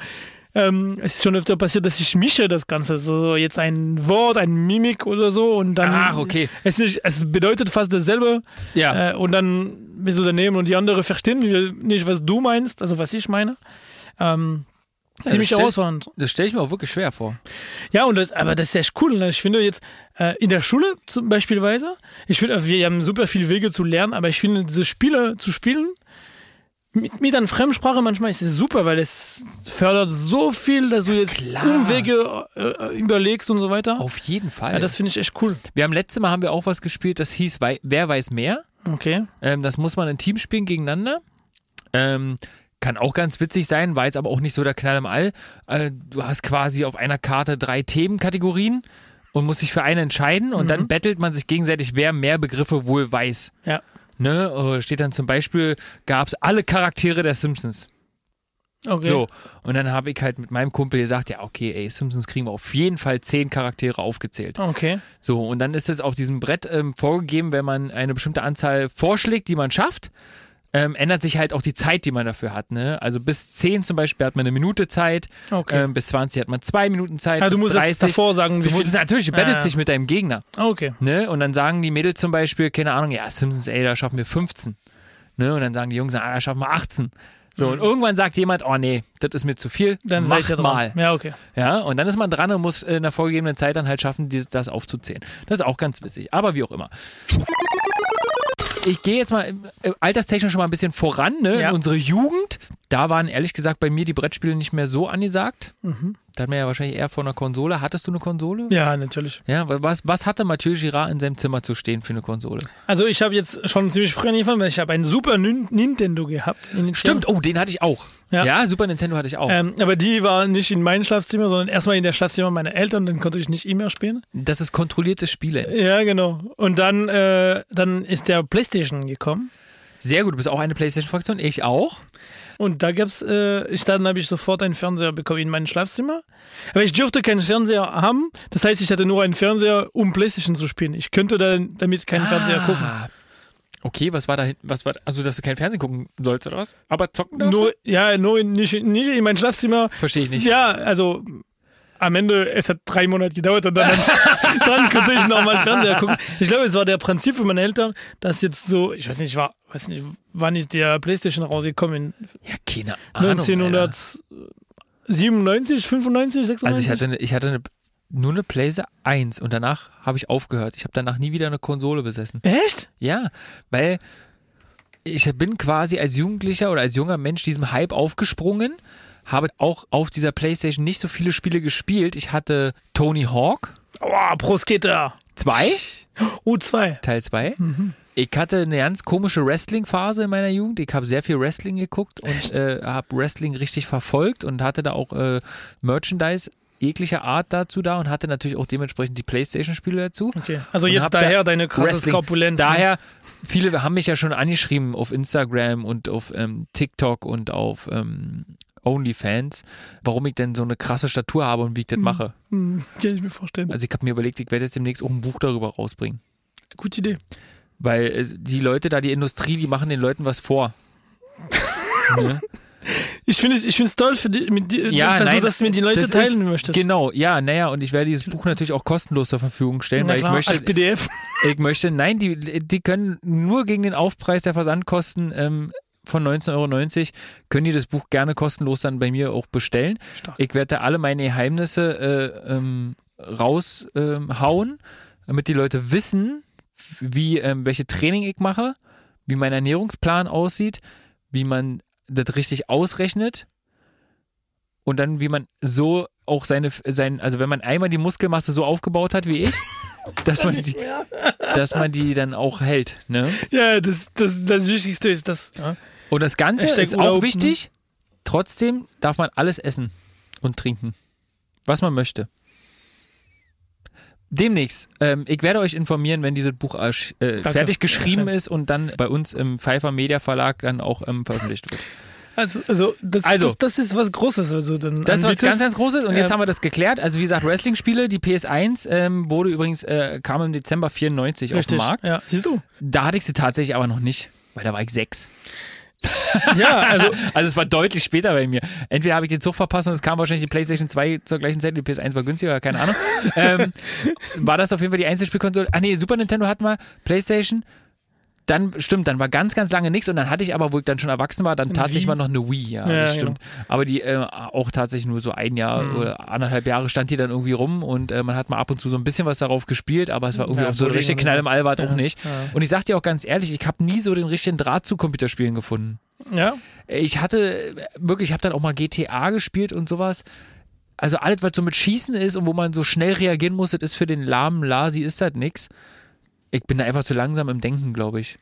ähm, es ist schon öfter passiert, dass ich mische das Ganze. So jetzt ein Wort, ein Mimik oder so und dann. Ach, okay. Es, nicht, es bedeutet fast dasselbe. Ja. Äh, und dann bist du daneben und die andere verstehen nicht, was du meinst, also was ich meine. Ähm, ziemlich herausfordernd. Das stelle ich mir auch wirklich schwer vor. Ja, und das, aber das ist echt cool. Ne? Ich finde jetzt äh, in der Schule zum Beispielsweise, ich finde, wir haben super viele Wege zu lernen, aber ich finde, diese Spiele zu spielen mit, mit einer Fremdsprache manchmal ist es super, weil es fördert so viel, dass du jetzt klar. Umwege äh, überlegst und so weiter. Auf jeden Fall. Ja, das finde ich echt cool. wir haben letztes Mal haben wir auch was gespielt, das hieß Wer weiß mehr. Okay. Ähm, das muss man in Team spielen gegeneinander. Ähm, kann auch ganz witzig sein, war jetzt aber auch nicht so der Knall im All. Äh, du hast quasi auf einer Karte drei Themenkategorien und musst dich für eine entscheiden und dann bettelt man sich gegenseitig, wer mehr Begriffe wohl weiß. Ja. Ne? Äh, Steht dann zum Beispiel, gab es alle Charaktere der Simpsons. Okay. So, und dann habe ich halt mit meinem Kumpel gesagt, ja, okay, ey, Simpsons kriegen wir auf jeden Fall zehn Charaktere aufgezählt. Okay. So, und dann ist es auf diesem Brett ähm, vorgegeben, wenn man eine bestimmte Anzahl vorschlägt, die man schafft, ähm, ändert sich halt auch die Zeit, die man dafür hat. Ne? Also bis 10 zum Beispiel hat man eine Minute Zeit, Okay. ähm, bis 20 hat man zwei Minuten Zeit, ah, du musst 30. es davor sagen, wie du musst es natürlich, du battlest dich mit deinem Gegner. Okay. Ne? Und dann sagen die Mädels zum Beispiel, keine Ahnung, ja, Simpsons, ey, da schaffen wir 15. Ne? Und dann sagen die Jungs, ah, da schaffen wir 18. So, und irgendwann sagt jemand, oh nee, das ist mir zu viel, Mhm. Dann mach seid ihr dran. mal. Ja, okay. Ja, und dann ist man dran und muss in einer vorgegebenen Zeit dann halt schaffen, das aufzuzählen. Das ist auch ganz witzig, aber wie auch immer. Ich gehe jetzt mal äh, alterstechnisch schon mal ein bisschen voran, ne? Ja. In unsere Jugend. Da waren ehrlich gesagt bei mir die Brettspiele nicht mehr so angesagt. Da hat man ja wahrscheinlich eher vor einer Konsole. Hattest du eine Konsole? Ja, natürlich. Ja, was, was hatte Mathieu Girard in seinem Zimmer zu stehen für eine Konsole? Also ich habe jetzt schon ziemlich früh angefangen, weil ich habe einen Super Nin Nintendo gehabt. Stimmt, oh, den hatte ich auch. Ja, Ja. Super Nintendo hatte ich auch. Ähm, aber die war nicht in meinem Schlafzimmer, sondern erstmal in der Schlafzimmer meiner Eltern, dann konnte ich nicht E-Mail spielen. Das ist kontrolliertes Spielen. Ja, genau. Und dann, äh, dann ist der Playstation gekommen. Sehr gut, du bist auch eine Playstation-Fraktion, ich auch. Und da gab's, äh, ich, dann habe ich sofort einen Fernseher bekommen in meinem Schlafzimmer. Aber ich dürfte keinen Fernseher haben. Das heißt, ich hatte nur einen Fernseher, um Playstation zu spielen. Ich könnte dann damit keinen Fernseher gucken. Ah. Okay, was war da hinten? Was war, also, dass du kein Fernsehen gucken sollst, oder was? Aber zocken darfst Nur, ja, nur in, nicht, nicht in meinem Schlafzimmer. Verstehe ich nicht. Ja, also am Ende, es hat drei Monate gedauert und dann, dann konnte ich nochmal Fernseher gucken. Ich glaube, es war der Prinzip von meinen Eltern, dass jetzt so, ich weiß nicht, war, weiß nicht, wann ist der Playstation rausgekommen? Ja, keine Ahnung. Alter. 1997, 95, 96? Also, ich hatte, eine, ich hatte eine, nur eine Playstation 1 und danach habe ich aufgehört. Ich habe danach nie wieder eine Konsole besessen. Echt? Ja, weil ich bin quasi als Jugendlicher oder als junger Mensch diesem Hype aufgesprungen, habe auch auf dieser Playstation nicht so viele Spiele gespielt. Ich hatte Tony Hawk Oh, Pro Skater. 2, U2. Teil 2. Ich hatte eine ganz komische Wrestling-Phase in meiner Jugend. Ich habe sehr viel Wrestling geguckt und äh, habe Wrestling richtig verfolgt und hatte da auch äh, Merchandise jeglicher Art dazu da und hatte natürlich auch dementsprechend die Playstation-Spiele dazu. Okay, also Und jetzt daher da deine krasse Wrestling. Skorpulenz. ne? Daher, viele haben mich ja schon angeschrieben auf Instagram und auf ähm, TikTok und auf ähm, OnlyFans, warum ich denn so eine krasse Statur habe und wie ich das mache. Hm, kann ich mir vorstellen. Also ich habe mir überlegt, ich werde jetzt demnächst auch ein Buch darüber rausbringen. Gute Idee. Weil es- die Leute da, die Industrie, die machen den Leuten was vor. ne? Ich finde es ich find's toll, für die, mit die, Ja, dass nein, du das mit den Leuten das teilen ist- möchtest. Genau, ja, naja, und ich werde dieses Buch natürlich auch kostenlos zur Verfügung stellen, Na weil klar, ich als möchte, PDF. ich möchte, nein, die, die können nur gegen den Aufpreis der Versandkosten ähm, von 19,90 Euro, können die das Buch gerne kostenlos dann bei mir auch bestellen. Stark. Ich werde da alle meine Geheimnisse äh, ähm, raushauen, damit die Leute wissen, wie, ähm, welche Training ich mache, wie mein Ernährungsplan aussieht, wie man das richtig ausrechnet und dann, wie man so auch seine, sein, also wenn man einmal die Muskelmasse so aufgebaut hat wie ich, dass man die, dass man die dann auch hält. Ne? Ja, das, das, das Wichtigste ist das. Ja. Und das Ganze Hashtag ist auch wichtig. Trotzdem darf man alles essen und trinken, was man möchte. Demnächst, ähm, ich werde euch informieren, wenn dieses Buch äh, fertig geschrieben ist und dann bei uns im Pfeiffer Media Verlag dann auch ähm, veröffentlicht wird. Also, also, das, Also. das, das ist was Großes. Also dann Das ist was ganz, ganz Großes und jetzt haben wir das geklärt. Also wie gesagt, Wrestling-Spiele, die PS1 ähm, wurde übrigens, äh, kam im Dezember 94 auf den Richtig. Markt. Ja, siehst du? Da hatte ich sie tatsächlich aber noch nicht, weil da war ich sechs. Ja, also Also es war deutlich später bei mir. Entweder habe ich den Zug verpasst und es kam wahrscheinlich die PlayStation 2 zur gleichen Zeit, die PS1 war günstiger, keine Ahnung. ähm, war das auf jeden Fall die Einzelspielkonsole? Ah nee, Super Nintendo hatten wir, PlayStation. Dann, stimmt, dann war ganz, ganz lange nichts und dann hatte ich aber, wo ich dann schon erwachsen war, dann Eine tatsächlich Wii? mal noch eine Wii, ja, Ja, das stimmt. Aber die äh, auch tatsächlich nur so ein Jahr Mhm. oder anderthalb Jahre stand die dann irgendwie rum und äh, man hat mal ab und zu so ein bisschen was darauf gespielt, aber es war irgendwie Ja, auch so richtige und Knall im. All war Ja, auch nicht. ja. Und ich sag dir auch ganz ehrlich, ich habe nie so den richtigen Draht zu Computerspielen gefunden. ja. Ich hatte wirklich, ich habe dann auch mal GTA gespielt und sowas. Also alles, was so mit Schießen ist und wo man so schnell reagieren muss, das ist für den lahmen Lasi ist das nix. Ich bin da einfach zu langsam im Denken, glaube ich.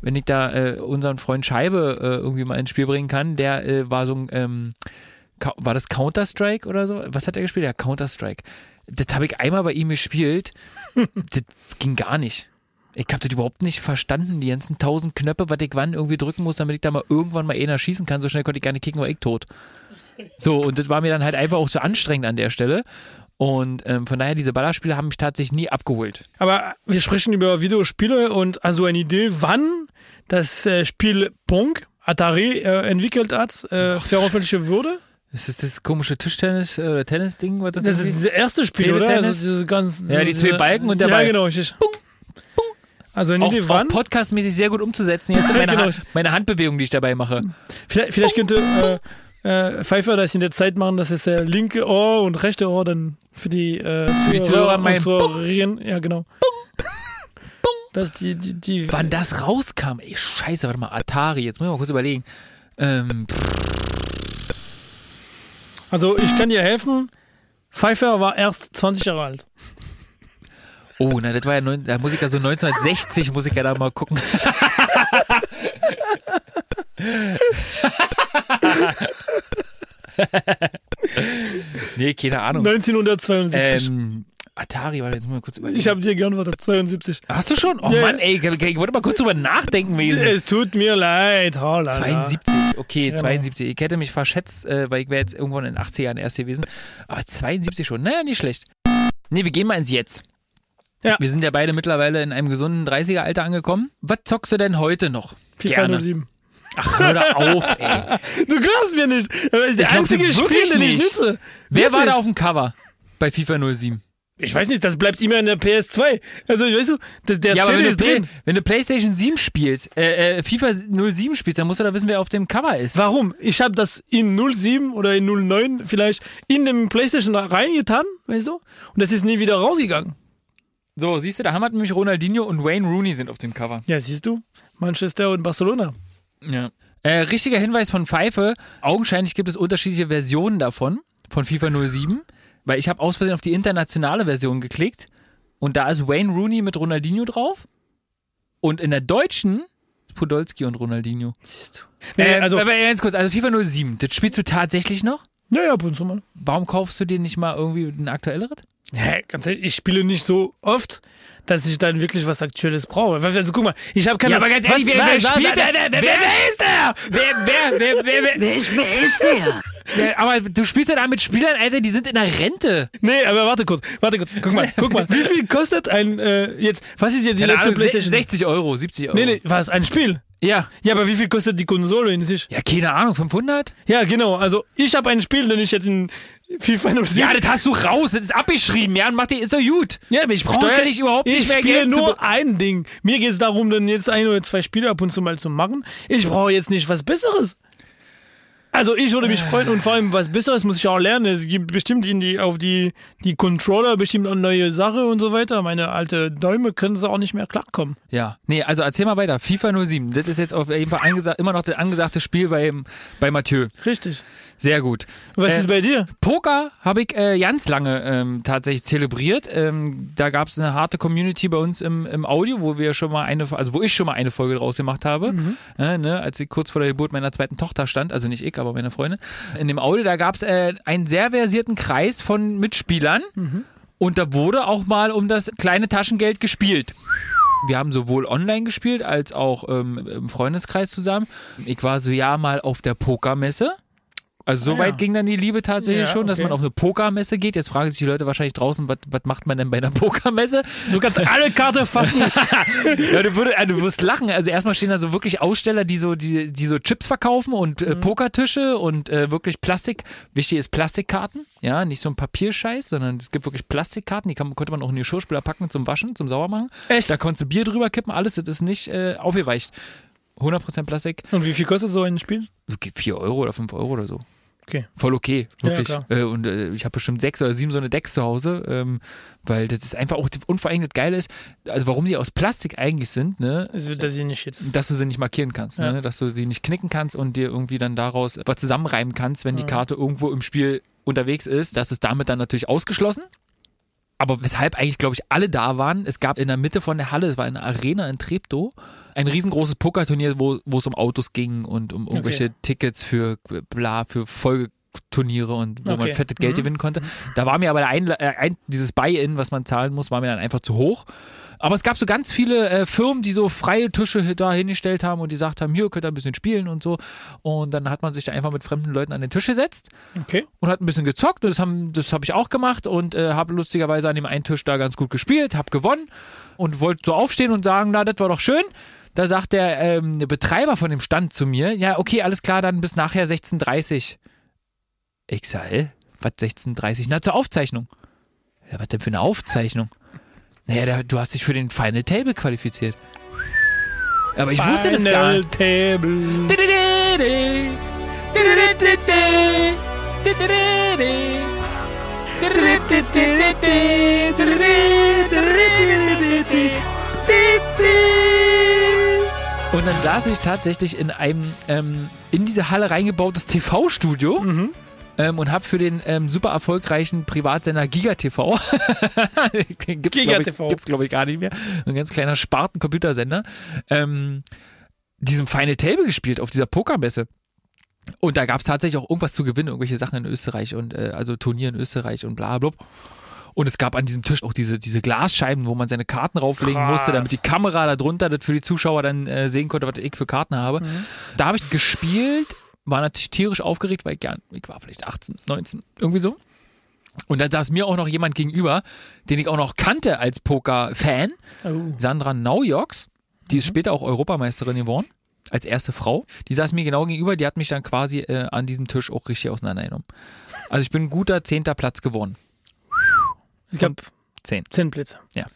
Wenn ich da äh, unseren Freund Scheibe äh, irgendwie mal ins Spiel bringen kann, der äh, war so ein, ähm, war das Counter-Strike oder so? Was hat er gespielt? Ja, Counter-Strike. Das habe ich einmal bei ihm gespielt. das ging gar nicht. Ich habe das überhaupt nicht verstanden, die ganzen tausend Knöpfe, was ich wann irgendwie drücken muss, damit ich da mal irgendwann mal einer schießen kann. So schnell konnte ich gar nicht kicken, war ich tot. So, und das war mir dann halt einfach auch so anstrengend an der Stelle. Und ähm, von daher, diese Ballerspiele haben mich tatsächlich nie abgeholt. Aber wir sprechen über Videospiele und hast du eine Idee, wann das äh, Spiel Pong Atari äh, entwickelt hat, äh, veröffentlicht wurde? Ist das das komische Tischtennis- äh, oder Tennis-Ding? Was das, Das ist das erste Spiel, oder? Also dieses ganz, Ja, die zwei Balken und der ja, Ball. genau. Ich, also eine Auch, Idee, auch wann? podcastmäßig sehr gut umzusetzen. Jetzt meine, Genau. Hand, meine Handbewegung, die ich dabei mache. Vielleicht, vielleicht könnte äh, äh, Pfeiffer das in der Zeit machen, dass es der linke Ohr und rechte Ohr dann für die, äh, die Zuhörer mein Zuhörerinnen, ja genau. Dass die, die, die Wann das rauskam? Ey, scheiße, warte mal, Atari. Jetzt muss ich mal kurz überlegen. Ähm, Also ich kann dir helfen. Pfeiffer war erst 20 Jahre alt. oh, na, das war ja, neun, da muss ich ja so 1960, muss ich ja da mal gucken. nee, keine Ahnung. 1972. Ähm, Atari, warte, jetzt muss ich mal kurz überlegen. ich habe dir geantwortet, 72. Hast du schon? Oh Ja. Mann, ey, ich, wollte mal kurz drüber nachdenken wesen. Es tut mir leid. Halala. 72, okay, Genau. 72. Ich hätte mich verschätzt, äh, weil ich wäre jetzt irgendwann in den 80 Jahren erst gewesen. Aber 72 schon, naja, nicht schlecht. Nee, wir gehen mal ins Jetzt. Ja. Wir sind ja beide mittlerweile in einem gesunden 30er-Alter angekommen. Was zockst du denn heute noch? FIFA Gerne. 07. Ach, hör auf, ey. Du glaubst mir nicht. Das ist der Ich einzige Spiel, den ich nutze. Wer war da auf dem Cover bei FIFA 07? Ich weiß nicht, das bleibt immer in der PS2. Also, weißt du, das, der ja, aber wenn du, ist drin. Play- wenn du PlayStation 7 spielst, äh, äh, FIFA 07 spielst, dann musst du da wissen, wer auf dem Cover ist. Warum? Ich habe das in 07 oder in 09 vielleicht in dem PlayStation reingetan, weißt du? Und das ist nie wieder rausgegangen. So, siehst du, da haben wir nämlich Ronaldinho und Wayne Rooney sind auf dem Cover. Ja, siehst du? Manchester und Barcelona. Ja. Äh, richtiger Hinweis von Pfeife. Augenscheinlich gibt es unterschiedliche Versionen davon, von FIFA 07. Weil ich habe aus Versehen auf die internationale Version geklickt und da ist Wayne Rooney mit Ronaldinho drauf. Und in der deutschen ist Podolski und Ronaldinho. Nee, äh, also, aber ganz kurz, also FIFA 07, das spielst du tatsächlich noch? ja, ja, ab und zu mal. Warum kaufst du dir nicht mal irgendwie ein aktuelleres? Ja, ganz ehrlich, ich spiele nicht so oft, dass ich dann wirklich was Aktuelles brauche. Also, guck mal, ich habe keine Ja, aber ganz ehrlich, was, wer- wer spielt wer, denn- wer, wer, wer, ist der? Wer, wer, wer, wer, wer, Wer ist, wer ist der? wer aber du spielst ja da mit Spielern, Alter, die sind in der Rente. Nee, aber warte kurz, warte kurz. Guck mal, guck mal. Wie viel kostet ein, äh, jetzt, was ist jetzt die Keine letzte Ahnung, Playstation? 60 Euro, 70 Euro. Nee, nee, was, ein Spiel? Ja. Ja, aber wie viel kostet die Konsole in sich? Ja, keine Ahnung, 500? Ja, genau. Also ich habe ein Spiel, den ich jetzt in FIFA 07. Ja, das hast du raus, das ist abgeschrieben, ja, und mach dir, ist doch gut. ja, aber ich brauche steuerlich überhaupt nicht ich mehr spiele Geld zu nur ein Ding. Mir geht es darum, dann jetzt ein oder zwei Spiele ab und zu mal zu machen. Ich brauche jetzt nicht was Besseres. Also ich würde mich freuen und vor allem was Besseres muss ich auch lernen. Es gibt bestimmt in die, auf die, die Controller bestimmt auch neue Sache und so weiter. Meine alte Däume können sie auch nicht mehr klarkommen. Ja, nee, also erzähl mal weiter. FIFA 07, das ist jetzt auf jeden Fall immer noch das angesagte Spiel bei, bei Mathieu. Richtig. Sehr gut. Was Äh, ist bei dir? Poker habe ich äh, ganz lange ähm, tatsächlich zelebriert. Ähm, da gab es eine harte Community bei uns im, im Audio, wo wir schon mal eine, also wo ich schon mal eine Folge draus gemacht habe, äh, ne, als ich kurz vor der Geburt meiner zweiten Tochter stand, also nicht ich, aber meine Freundin. In dem Audio, da gab es äh, einen sehr versierten Kreis von Mitspielern und da wurde auch mal um das kleine Taschengeld gespielt. Wir haben sowohl online gespielt als auch ähm, im Freundeskreis zusammen. Ich war so ja mal auf der Pokermesse. Also so Ah, weit ja. ging dann die Liebe tatsächlich Ja, schon, dass okay. man auf eine Pokermesse geht. Jetzt fragen sich die Leute wahrscheinlich draußen, was, macht man denn bei einer Pokermesse? Du kannst alle Karte fassen. Ja, du, würd, äh, du wirst lachen. Also erstmal stehen da so wirklich Aussteller, die so, die, die so Chips verkaufen und Mhm. äh, Pokertische und äh, wirklich Plastik. Wichtig ist Plastikkarten, ja, nicht so ein Papierscheiß, sondern es gibt wirklich Plastikkarten, die kann, konnte man auch in die Geschirrspüler packen zum Waschen, zum Sauermachen. Echt? Da konntest du Bier drüber kippen, alles, das ist nicht äh, aufgeweicht. 100% Plastik, Und wie viel kostet so ein Spiel? 4 Euro oder 5 Euro oder so. Okay. Voll okay, wirklich. Ja, äh, und äh, ich habe bestimmt sechs oder sieben so eine Decks zu Hause, ähm, weil das ist einfach auch, und vor allem das Geile ist, also warum die aus Plastik eigentlich sind, ne, Also, dass ich nicht jetzt. dass du sie nicht markieren kannst, Ja. ne? dass du sie nicht knicken kannst und dir irgendwie dann daraus was zusammenreimen kannst, wenn die Karte irgendwo im Spiel unterwegs ist. Das ist damit dann natürlich ausgeschlossen. Aber weshalb eigentlich, glaube ich, alle da waren, es gab in der Mitte von der Halle, es war eine Arena in Treptow, ein riesengroßes Pokerturnier, wo, wo es um Autos ging und um irgendwelche Tickets für bla, für Folgeturniere und wo man Okay. fettes Geld Mhm. gewinnen konnte. Da war mir aber Einla äh, ein, dieses Buy-in, was man zahlen muss, war mir dann einfach zu hoch. Aber es gab so ganz viele äh, Firmen, die so freie Tische da hingestellt haben und die gesagt haben, hier könnt ihr ein bisschen spielen und so. Und dann hat man sich da einfach mit fremden Leuten an den Tisch gesetzt Okay. und hat ein bisschen gezockt. Und das habe das hab ich auch gemacht und äh, habe lustigerweise an dem einen Tisch da ganz gut gespielt, habe gewonnen und wollte so aufstehen und sagen, na, das war doch schön. Da sagt der, ähm, Betreiber von dem Stand zu mir, ja, okay, alles klar, dann bis nachher 16.30 Ich sag, hä? Was 16.30 Na, zur Aufzeichnung. Ja, was denn für eine Aufzeichnung? Naja, der, du hast dich für den Final Table qualifiziert. Aber ich wusste das gar Final nicht. Table. Und dann saß ich tatsächlich in einem ähm, in diese Halle reingebautes TV-Studio ähm, und habe für den ähm, super erfolgreichen Privatsender Giga TV, gibt's Giga glaube ich, glaub ich gar nicht mehr, ein ganz kleiner Sparten-Computersender, ähm, diesem Final Table gespielt auf dieser Pokermesse. Und da gab es tatsächlich auch irgendwas zu gewinnen, irgendwelche Sachen in Österreich und äh, also Turnier in Österreich und bla bla. Und es gab an diesem Tisch auch diese, diese Glasscheiben, wo man seine Karten rauflegen Krass. musste, damit die Kamera da drunter das für die Zuschauer dann äh, sehen konnte, was ich für Karten habe. Da habe ich gespielt, war natürlich tierisch aufgeregt, weil ich, gern, ich war vielleicht 18, 19, irgendwie so. Und dann saß mir auch noch jemand gegenüber, den ich auch noch kannte als Poker-Fan, Oh. Sandra Naujoks. Die ist später auch Europameisterin geworden, als erste Frau. Die saß mir genau gegenüber, die hat mich dann quasi äh, an diesem Tisch auch richtig auseinandergenommen. Also ich bin ein guter zehnter Platz geworden. Es gab Zehn. zehn Plätze. Ja.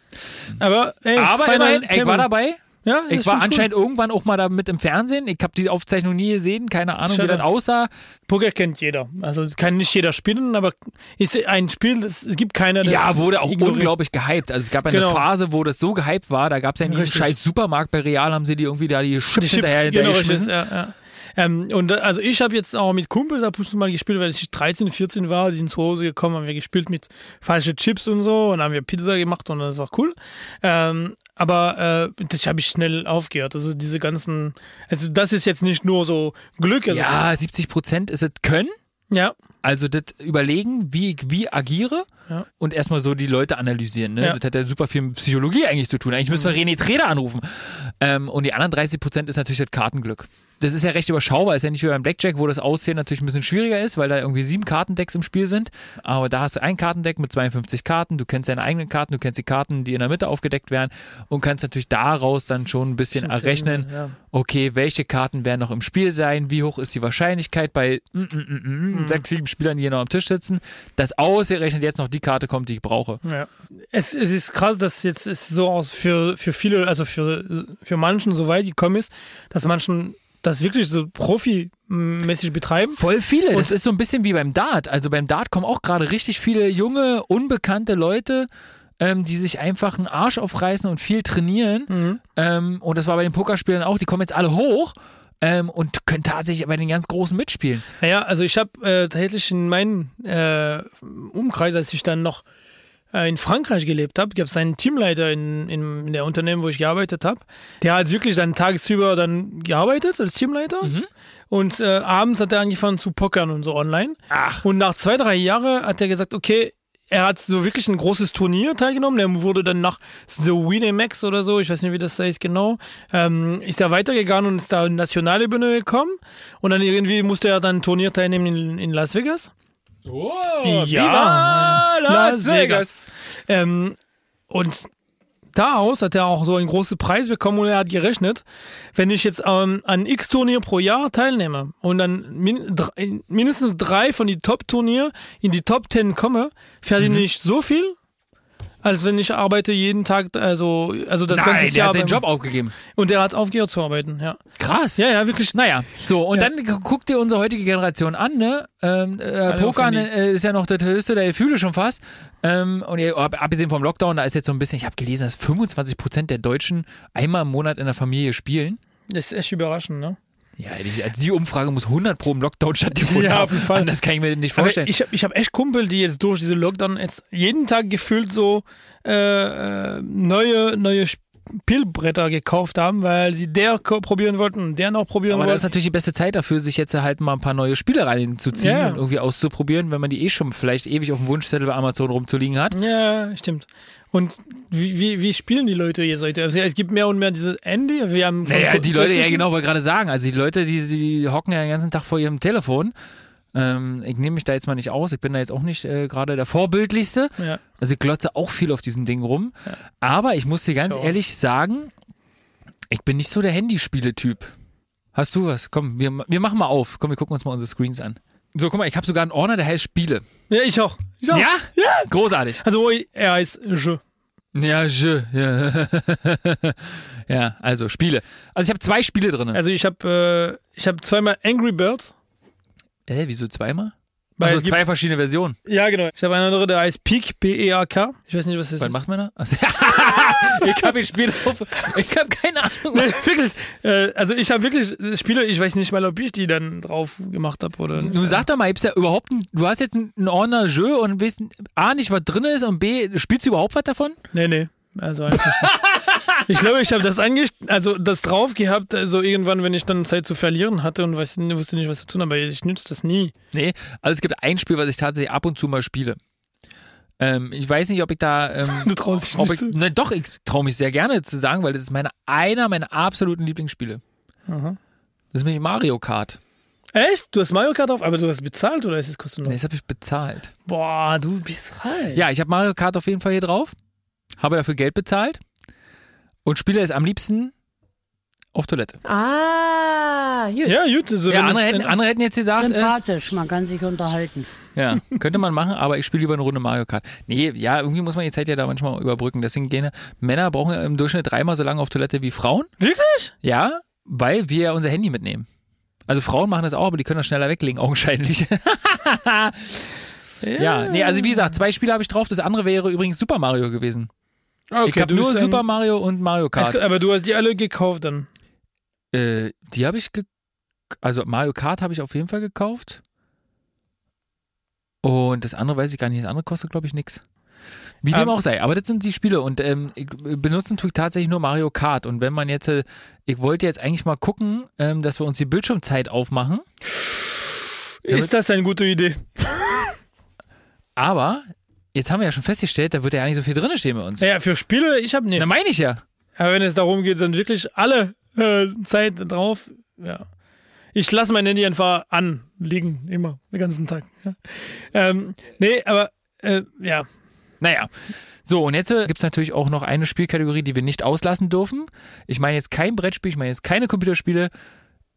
Aber, ey, Aber immerhin, ich war dabei. Ja, Ich war anscheinend irgendwann auch mal da mit im Fernsehen. Ich habe die Aufzeichnung nie gesehen, keine Ahnung, wie Schade. das aussah. Gut. Poker kennt jeder. Also es kann nicht jeder spielen, aber ist ein Spiel, das, es gibt keiner, Ja, wurde auch ignoriert. unglaublich gehypt. Also es gab eine Genau. Phase, wo das so gehypt war, da gab es ja Richtig. scheiß Supermarkt bei Real, haben sie die irgendwie da die Chips, Die Chips, hinterher, genau, hinterher richtig, geschmissen. ja, ja. Ähm, und äh, also ich habe jetzt auch mit Kumpels ab und zu mal gespielt, weil ich 13, 14 war, die sind zu Hause gekommen, haben wir gespielt mit falschen Chips und so und haben wir Pizza gemacht und das war cool. Ähm, aber äh, das habe ich schnell aufgehört. Also diese ganzen, also das ist jetzt nicht nur so Glück. Also, Ja, 70 Prozent ist es Können. ja, Also das Überlegen, wie ich wie agiere Ja. und erstmal so die Leute analysieren. Ne? Ja. Das hat ja super viel mit Psychologie eigentlich zu tun. Eigentlich müssen wir René Treder anrufen. Ähm, und die anderen 30 Prozent ist natürlich das Kartenglück. Das ist ja recht überschaubar, ist ja nicht wie beim Blackjack, wo das Aussehen natürlich ein bisschen schwieriger ist, weil da irgendwie sieben Kartendecks im Spiel sind. Aber da hast du ein Kartendeck mit 52 Karten, du kennst deine eigenen Karten, du kennst die Karten, die in der Mitte aufgedeckt werden und kannst natürlich daraus dann schon ein bisschen Bisschen errechnen, sehen, ja. okay, welche Karten werden noch im Spiel sein, wie hoch ist die Wahrscheinlichkeit bei mm, mm, mm, mm, sechs, sieben Spielern, die hier noch am Tisch sitzen, dass ausgerechnet jetzt noch die Karte kommt, die ich brauche. Ja. Es, es ist krass, dass jetzt es so aus für, für viele, also für, für manchen so weit gekommen ist, dass manchen das wirklich so profimäßig betreiben. Voll viele. Das Und- ist so ein bisschen wie beim Dart. Also beim Dart kommen auch gerade richtig viele junge, unbekannte Leute, ähm, die sich einfach einen Arsch aufreißen und viel trainieren. Mhm. Ähm, und das war bei den Pokerspielern auch. Die kommen jetzt alle hoch. Ähm, und können tatsächlich bei den ganz Großen mitspielen. Naja, also ich habe äh, tatsächlich in meinem äh, Umkreis, als ich dann noch in Frankreich gelebt habe, gab es einen Teamleiter in, in, in der Unternehmen, wo ich gearbeitet habe. Der hat wirklich dann tagsüber dann gearbeitet als Teamleiter. Und äh, abends hat er angefangen zu pokern und so online. Ach. Und nach zwei, drei Jahren hat er gesagt, okay, er hat so wirklich ein großes Turnier teilgenommen. Er wurde dann nach so Winamax oder so, ich weiß nicht, wie das heißt genau, ähm, ist er weitergegangen und ist da in nationale Bühne gekommen. Und dann irgendwie musste er dann ein Turnier teilnehmen in, in Las Vegas. Oh, Ja, Viva Las Vegas. Ähm, und daraus hat er auch so einen großen Preis bekommen und er hat gerechnet, wenn ich jetzt ähm, an X Turnier pro Jahr teilnehme und dann min mindestens drei von die Top-Turnier in die Top 10 komme, verdiene Mhm. ich so viel, als wenn ich arbeite jeden Tag, also, also das ganze Nein, der Jahr. hat seinen Job aufgegeben. Und er hat aufgehört zu arbeiten, ja. Krass. Ja, ja, wirklich. Naja, so, und Ja. dann guck dir unsere heutige Generation an, ne? Ähm, äh, Poker Handy. äh, ist ja noch das höchste der Gefühle schon fast. Ähm, und ihr, ab- abgesehen vom Lockdown, da ist jetzt so ein bisschen, ich habe gelesen, dass 25 Prozent der Deutschen einmal im Monat in der Familie spielen. Das ist echt überraschend, ne? Ja, die, also die Umfrage muss 100 pro im Lockdown stattgefunden Ja, auf jeden Fall. Das kann ich mir nicht Aber vorstellen. ich habe ich hab echt Kumpel, die jetzt durch diese Lockdown jetzt jeden Tag gefühlt so äh, äh, neue, neue Sp- Spielbretter gekauft haben, weil sie der probieren wollten und der noch probieren Aber das ist wollten. natürlich die beste Zeit dafür, sich jetzt halt mal ein paar neue Spiele reinzuziehen Ja. und irgendwie auszuprobieren, wenn man die eh schon vielleicht ewig auf dem Wunschzettel bei Amazon rumzuliegen hat. Ja, stimmt. Und wie, wie, wie spielen die Leute jetzt heute? Also es gibt mehr und mehr dieses Handy. Wir haben Naja, die Leute, ja genau, wollte gerade sagen. Also die Leute, die, die hocken ja den ganzen Tag vor ihrem Telefon. Ähm, ich nehme mich da jetzt mal nicht aus. Ich bin da jetzt auch nicht äh, gerade der Vorbildlichste. Ja. Also ich glotze auch viel auf diesen Ding rum. Aber ich muss dir ganz Schau. ehrlich sagen, ich bin nicht so der Handyspiele-Typ. Hast du was? Komm, wir, wir machen mal auf. Komm, wir gucken uns mal unsere Screens an. So, guck mal, ich habe sogar einen Ordner, der heißt Spiele. Ja, ich auch. Ich auch. Ja? Ja. Großartig. Also er heißt Je. Ja, je, ja. ja, also Spiele. Also ich habe zwei Spiele drin. Also ich habe äh, ich habe zweimal Angry Birds. Hä, wieso zweimal? Weil Also zwei verschiedene Versionen. Ja, genau. Ich habe einen anderen, der heißt Peak, P-E-A-K. Ich weiß nicht, was das Was ist. macht man da? Also, ich habe Spiel drauf. Ich habe keine Ahnung. Nee, wirklich. Äh, also ich habe wirklich Spiele, ich weiß nicht mal, ob ich die dann drauf gemacht habe oder Du sag doch mal, gibt's ja überhaupt ein, du hast jetzt einen Ordner Jeu und weißt A nicht, was drin ist und B, spielst du überhaupt was davon? Nee, nee. Also nicht. Ich glaube, ich habe das angest also das drauf gehabt, also irgendwann, wenn ich dann Zeit zu verlieren hatte und weiß, wusste nicht, was zu tun, aber ich nütze das nie. Nee, also es gibt ein Spiel, was ich tatsächlich ab und zu mal spiele. Ähm, ich weiß nicht, ob ich da. Ähm, Du traust dich nicht ich, ne, doch, ich traue mich sehr gerne zu sagen, weil das ist meine, einer meiner absoluten Lieblingsspiele. Aha. Das ist nämlich Mario Kart. Echt? Du hast Mario Kart drauf, aber du hast bezahlt oder ist es kostenlos? Nee, das habe ich bezahlt. Boah, du bist reich. Ja, ich habe Mario Kart auf jeden Fall hier drauf. Habe dafür Geld bezahlt. Und spiele es am liebsten auf Toilette. Ah, gut. Ja, gut. So, Ja, andere hätten, andere hätten jetzt gesagt, äh, Sympathisch, man kann sich unterhalten. ja, könnte man machen, aber ich spiele lieber eine Runde Mario Kart. Nee, ja, irgendwie muss man die Zeit ja da manchmal überbrücken. Deswegen gehen Männer brauchen ja im Durchschnitt dreimal so lange auf Toilette wie Frauen. Wirklich? Ja, weil wir ja unser Handy mitnehmen. Also Frauen machen das auch, aber die können das schneller weglegen, augenscheinlich. ja, nee, also wie gesagt, zwei Spiele habe ich drauf. Das andere wäre übrigens Super Mario gewesen. Okay, ich habe nur Super Mario und Mario Kart. Aber du hast die alle gekauft dann. Äh, die habe ich ge also Mario Kart habe ich auf jeden Fall gekauft. Und das andere weiß ich gar nicht. Das andere kostet, glaube ich, nichts. Wie dem Ähm, auch sei. Aber das sind die Spiele. Und ähm, ich, benutzen tue ich tatsächlich nur Mario Kart. Und wenn man jetzt, äh, ich wollte jetzt eigentlich mal gucken, ähm, dass wir uns die Bildschirmzeit aufmachen. Ist das eine gute Idee? Aber jetzt haben wir ja schon festgestellt, da wird ja nicht so viel drin stehen bei uns. Ja, für Spiele, ich habe nichts. Da meine ich ja. Aber wenn es darum geht, dann wirklich alle äh, Zeit drauf, ja. Ich lasse mein Handy einfach anliegen, immer, den ganzen Tag. Ja. Ähm, nee, aber äh, ja. Naja. So, und jetzt äh, gibt es natürlich auch noch eine Spielkategorie, die wir nicht auslassen dürfen. Ich meine jetzt kein Brettspiel, ich meine jetzt keine Computerspiele.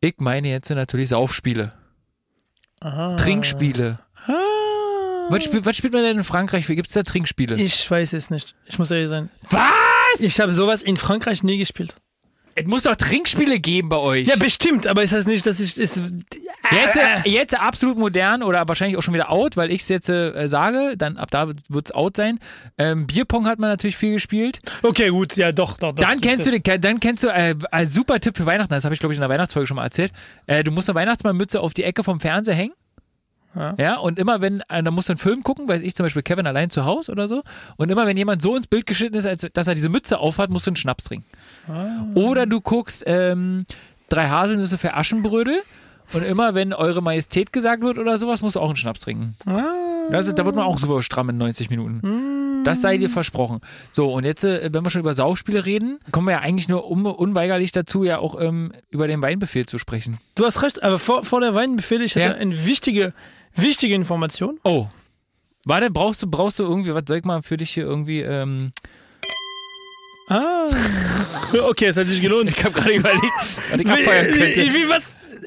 Ich meine jetzt natürlich Saufspiele, Aha. Trinkspiele. Ah. Was, spiel, was spielt man denn in Frankreich? Wie gibt es da Trinkspiele? Ich weiß es nicht. Ich muss ehrlich sein. Was? Ich habe sowas in Frankreich nie gespielt. Es muss doch Trinkspiele geben bei euch. Ja, bestimmt, aber ist das nicht, dass ich. Ist, Jetzt, äh, jetzt absolut modern oder wahrscheinlich auch schon wieder out, weil ich es jetzt äh, sage, dann ab da wird es out sein. Ähm, Bierpong hat man natürlich viel gespielt. okay, gut, ja, doch, doch. dann kennst du, dann kennst du äh, ein super Tipp für Weihnachten. Das habe ich glaube ich in der Weihnachtsfolge schon mal erzählt. Äh, du musst eine Weihnachtsmannmütze auf die Ecke vom Fernseher hängen. Ja. Ja, und immer wenn, äh, dann musst du einen Film gucken, weiß ich zum Beispiel Kevin allein zu Hause oder so. Und immer wenn jemand so ins Bild geschnitten ist, als dass er diese Mütze aufhat, musst du einen Schnaps trinken. Ah. Oder du guckst ähm, drei Haselnüsse für Aschenbrödel. Und immer wenn Eure Majestät gesagt wird oder sowas, musst du auch einen Schnaps trinken. Ah. Also, da wird man auch super stramm in 90 Minuten. Das sei dir versprochen. So, und jetzt, äh, wenn wir schon über Saufspiele reden, kommen wir ja eigentlich nur un unweigerlich dazu, ja auch ähm, über den Weinbefehl zu sprechen. Du hast recht, aber vor, vor der Weinbefehl, ich hatte Ja. eine wichtige, wichtige Information. Oh. Warte, brauchst du, brauchst du irgendwie, was soll ich mal für dich hier irgendwie, ähm, Ah. Okay, es hat sich gelohnt. ich habe gerade überlegt, was ich abfeuern könnte. Ich, wie, was?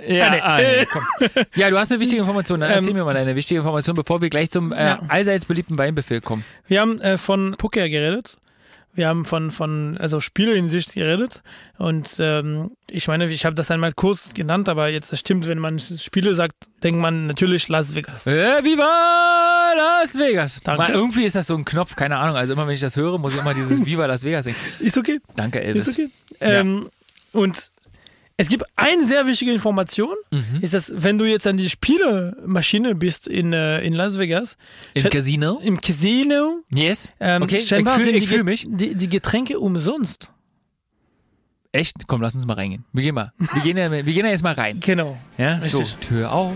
Ja, Ah, nee. ah, ja, du hast eine wichtige Information. Dann erzähl Ähm, mir mal deine wichtige Information, bevor wir gleich zum äh, Ja. allseits beliebten Weinbefehl kommen. Wir haben äh, von Poker geredet. Wir haben von, von also Spielehinsicht geredet. Und ähm, ich meine, ich habe das einmal kurz genannt, aber jetzt das stimmt, wenn man Spiele sagt, denkt man natürlich Las Vegas. Äh, Viva Las Vegas. Danke. Mal, irgendwie ist das so ein Knopf, keine Ahnung. Also immer wenn ich das höre, muss ich immer dieses Viva Las Vegas singen. Ist okay? Danke, Elvis. Ist okay. Ähm, und es gibt eine sehr wichtige Information, Mhm. ist, dass wenn du jetzt an die Spielemaschine bist in, äh, in Las Vegas, Im Casino? im Casino, Yes. ähm, okay, ich scheinbar fühle fühl mich. Die, die Getränke umsonst. Echt? Komm, lass uns mal reingehen. Wir gehen mal. Wir gehen ja, wir gehen ja jetzt mal rein. Genau. Ja, so. Tür auf.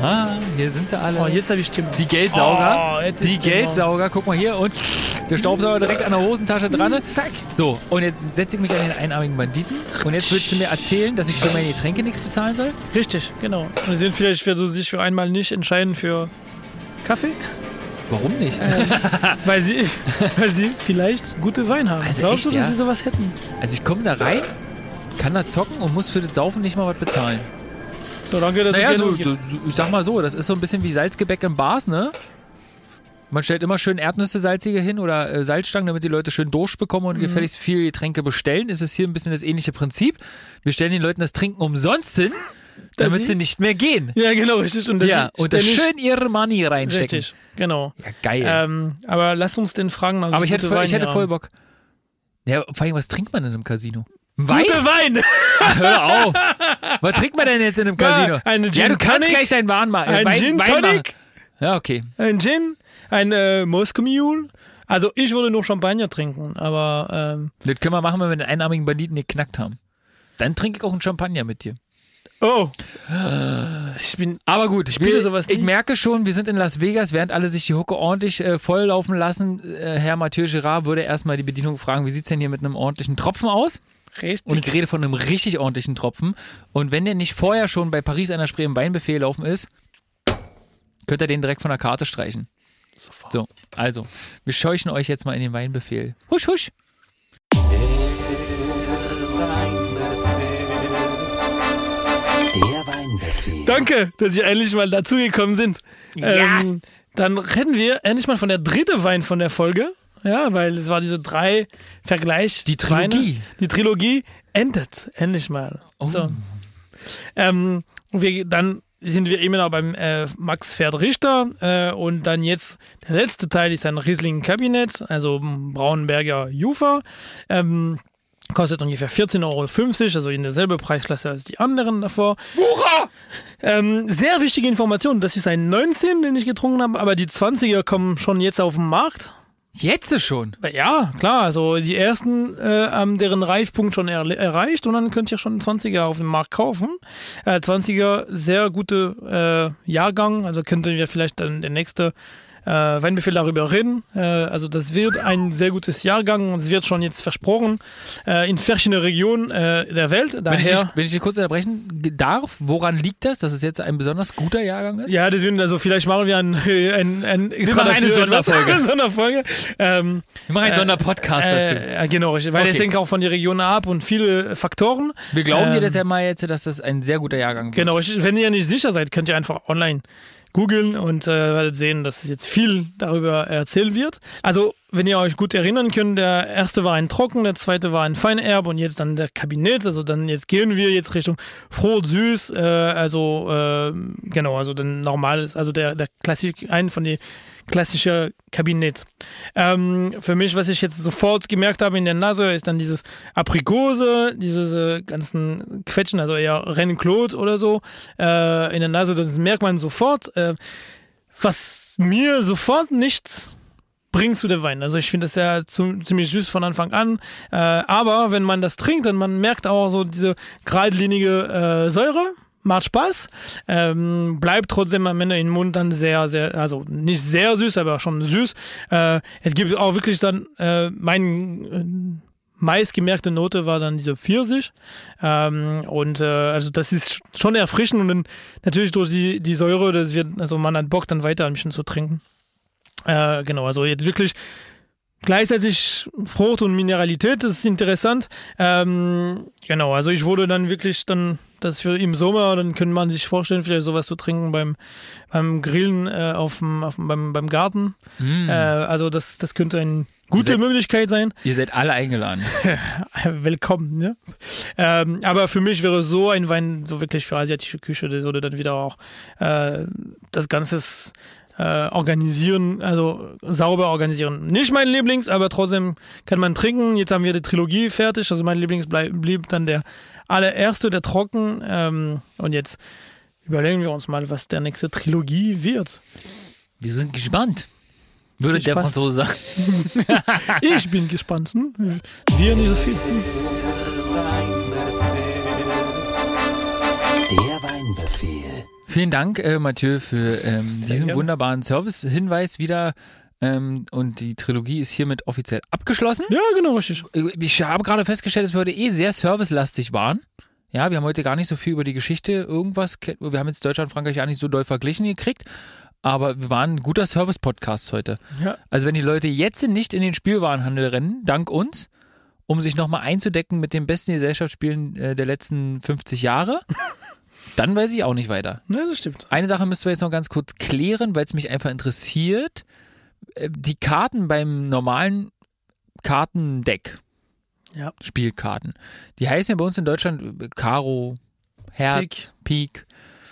Ah, hier sind sie alle. Oh, jetzt habe ich Stimme. Die Geldsauger. Oh, jetzt die Stimme. Geldsauger. Guck mal hier. Und der Staubsauger direkt an der Hosentasche dran. Zack. So, und jetzt setze ich mich an den einarmigen Banditen. Und jetzt willst du mir erzählen, dass ich für meine Getränke nichts bezahlen soll? Richtig, genau. Und sie sind vielleicht für so sich für einmal nicht entscheiden für Kaffee, Warum nicht? weil sie, weil sie vielleicht gute Wein haben. Also Glaubst echt, du, dass ja? sie sowas hätten? Also ich komme da rein, kann da zocken und muss für das Saufen nicht mal was bezahlen. So, danke, dass Naja, so, so, ich sag mal so, das ist so ein bisschen wie Salzgebäck im Bars, ne? Man stellt immer schön Erdnüsse salzige hin oder äh, Salzstangen, damit die Leute schön Durst bekommen und gefälligst viel Getränke bestellen. Ist es hier ein bisschen das ähnliche Prinzip. Wir stellen den Leuten das Trinken umsonst hin, damit sie- sie nicht mehr gehen. Ja, genau, richtig. Und, dass Ja, sie und das schön ihre Money reinstecken. Richtig, genau. Ja, geil. Ähm, aber lass uns den fragen. ob Aber ich hätte, voll, ich hätte voll. Bock. Ja, vor allem, was trinkt man in einem Casino? Wein? Gute Wein! Hör auf! Was trinkt man denn jetzt in einem Casino? eine ja, Gin du kannst Tonic, gleich deinen Wein machen. ein Wein, Gin Wein machen. Tonic, Ja, okay. ein Gin, ein äh, Moscow Mule. Also ich würde nur Champagner trinken, aber ähm, Das können wir machen, wenn wir den einarmigen Banditen geknackt haben. Dann trinke ich auch einen Champagner mit dir. Oh, ich bin Aber gut, ich, spiele sowas ich merke schon, wir sind in Las Vegas, während alle sich die Hucke ordentlich äh, volllaufen lassen. Äh, Herr Mathieu Girard würde erstmal die Bedienung fragen, wie sieht's denn hier mit einem ordentlichen Tropfen aus? richtig. Und ich rede von einem richtig ordentlichen Tropfen. Und wenn der nicht vorher schon bei Paris einer Spree im Weinbuffet laufen ist, könnt ihr den direkt von der Karte streichen. Sofort. So, also, wir scheuchen euch jetzt mal in den Weinbefehl. Husch, husch. Danke, dass ihr endlich mal dazugekommen sind. Ähm, dann reden wir endlich mal von der dritte Wein von der Folge. Ja, weil es war diese drei Vergleich. Die Trilogie. Weine. Die Trilogie endet endlich mal. Oh. So. Ähm, und wir, dann sind wir immer noch beim äh, Max Pferd Richter äh, und dann jetzt der letzte Teil ist ein Riesling Kabinett, also Braunberger Jufa. Ähm, kostet ungefähr 14,50 Euro, also in derselbe Preisklasse als die anderen davor. Ähm, sehr wichtige Information, das ist ein 19, den ich getrunken habe, aber die 20er kommen schon jetzt auf den Markt. Jetzt schon. Ja, klar, also die ersten äh, haben deren Reifpunkt schon er erreicht und dann könnt ihr schon 20er auf dem Markt kaufen. Äh, 20er, sehr gute äh, Jahrgang, also könnten wir vielleicht dann der nächste äh, Weinbefehl darüber reden. Äh, also das wird ein sehr gutes Jahrgang und es wird schon jetzt versprochen äh, in verschiedenen Regionen äh, der Welt. Wenn ich, dich, Daher, wenn ich dich kurz unterbrechen darf, woran liegt das, dass es jetzt ein besonders guter Jahrgang ist? ja, deswegen, also vielleicht machen wir ein, ein, ein extra machen eine Sonderfolge. Sonderfolge. Ähm, Wir machen einen Äh, Sonderpodcast dazu. Äh, ja, genau. Weil Okay. es hängt auch von der Region ab und viele Faktoren. Wir glauben dir ähm, das ja mal jetzt, dass das ein sehr guter Jahrgang wird. Genau, wenn ihr nicht sicher seid, könnt ihr einfach online googeln und äh, werdet sehen, dass es jetzt viel darüber erzählt wird. Also, wenn ihr euch gut erinnern könnt, der erste war ein Trocken, der zweite war ein Feinerb und jetzt dann der Kabinett. Also dann jetzt gehen wir jetzt Richtung froh und süß. Äh, also äh, genau, also dann normales, also der der Klassik, ein von den klassische Kabinett. Ähm, für mich, was ich jetzt sofort gemerkt habe in der Nase, ist dann dieses Aprikose, diese äh, ganzen Quetschen, also eher Rennen-Claude oder so äh, in der Nase, das merkt man sofort. Äh, was mir sofort nicht bringt zu der Wein. Also ich finde das ja zu, ziemlich süß von Anfang an. Äh, aber wenn man das trinkt, dann man merkt auch so diese geradlinige äh, Säure. Macht Spaß, ähm, bleibt trotzdem am Ende im Mund dann sehr, sehr, also nicht sehr süß, aber schon süß. Äh, es gibt auch wirklich dann, äh, mein äh, meistgemerkte Note war dann diese Pfirsich. Ähm, und äh, also das ist schon erfrischend und dann natürlich durch die, die Säure, das wird, also man hat Bock dann weiter ein bisschen zu trinken. Äh, genau, also jetzt wirklich gleichzeitig Frucht und Mineralität, das ist interessant. Ähm, genau, also ich wurde dann wirklich dann das für im Sommer, dann könnte man sich vorstellen, vielleicht sowas zu trinken beim, beim Grillen äh, auf dem, auf dem, beim, beim Garten. Mm. Äh, also das, das könnte eine gute Sehr- Möglichkeit sein. Ihr seid alle eingeladen. Willkommen, ne? Ähm, aber für mich wäre so ein Wein so wirklich für asiatische Küche, das würde dann wieder auch äh, das Ganze äh, organisieren, also sauber organisieren. Nicht mein Lieblings, aber trotzdem kann man trinken. Jetzt haben wir die Trilogie fertig, also mein Lieblings bleib, blieb dann der allererste, der Trocken. Ähm, und jetzt überlegen wir uns mal, was der nächste Trilogie wird. Wir sind gespannt. Würde der Spaß. Franzose sagen. Ich bin gespannt. Hm? Wir nicht so viel. Hm? Der Weinbefehl. Vielen Dank, äh, Mathieu, für ähm, diesen wunderbaren Service-Hinweis wieder. Ähm, und die Trilogie ist hiermit offiziell abgeschlossen. Ja, genau, richtig. Ich habe gerade festgestellt, dass wir heute eh sehr servicelastig waren. Ja, wir haben heute gar nicht so viel über die Geschichte irgendwas. Wir haben jetzt Deutschland, Frankreich ja nicht so doll verglichen gekriegt. Aber wir waren ein guter Service-Podcast heute. Ja. Also wenn die Leute jetzt nicht in den Spielwarenhandel rennen, dank uns, um sich nochmal einzudecken mit den besten Gesellschaftsspielen äh, der letzten 50 Jahre, dann weiß ich auch nicht weiter. Ja, das stimmt. Eine Sache müssen wir jetzt noch ganz kurz klären, weil es mich einfach interessiert. Äh, Die Karten beim normalen Kartendeck, Ja. Spielkarten, die heißen ja bei uns in Deutschland äh, Karo, Herz, Pik.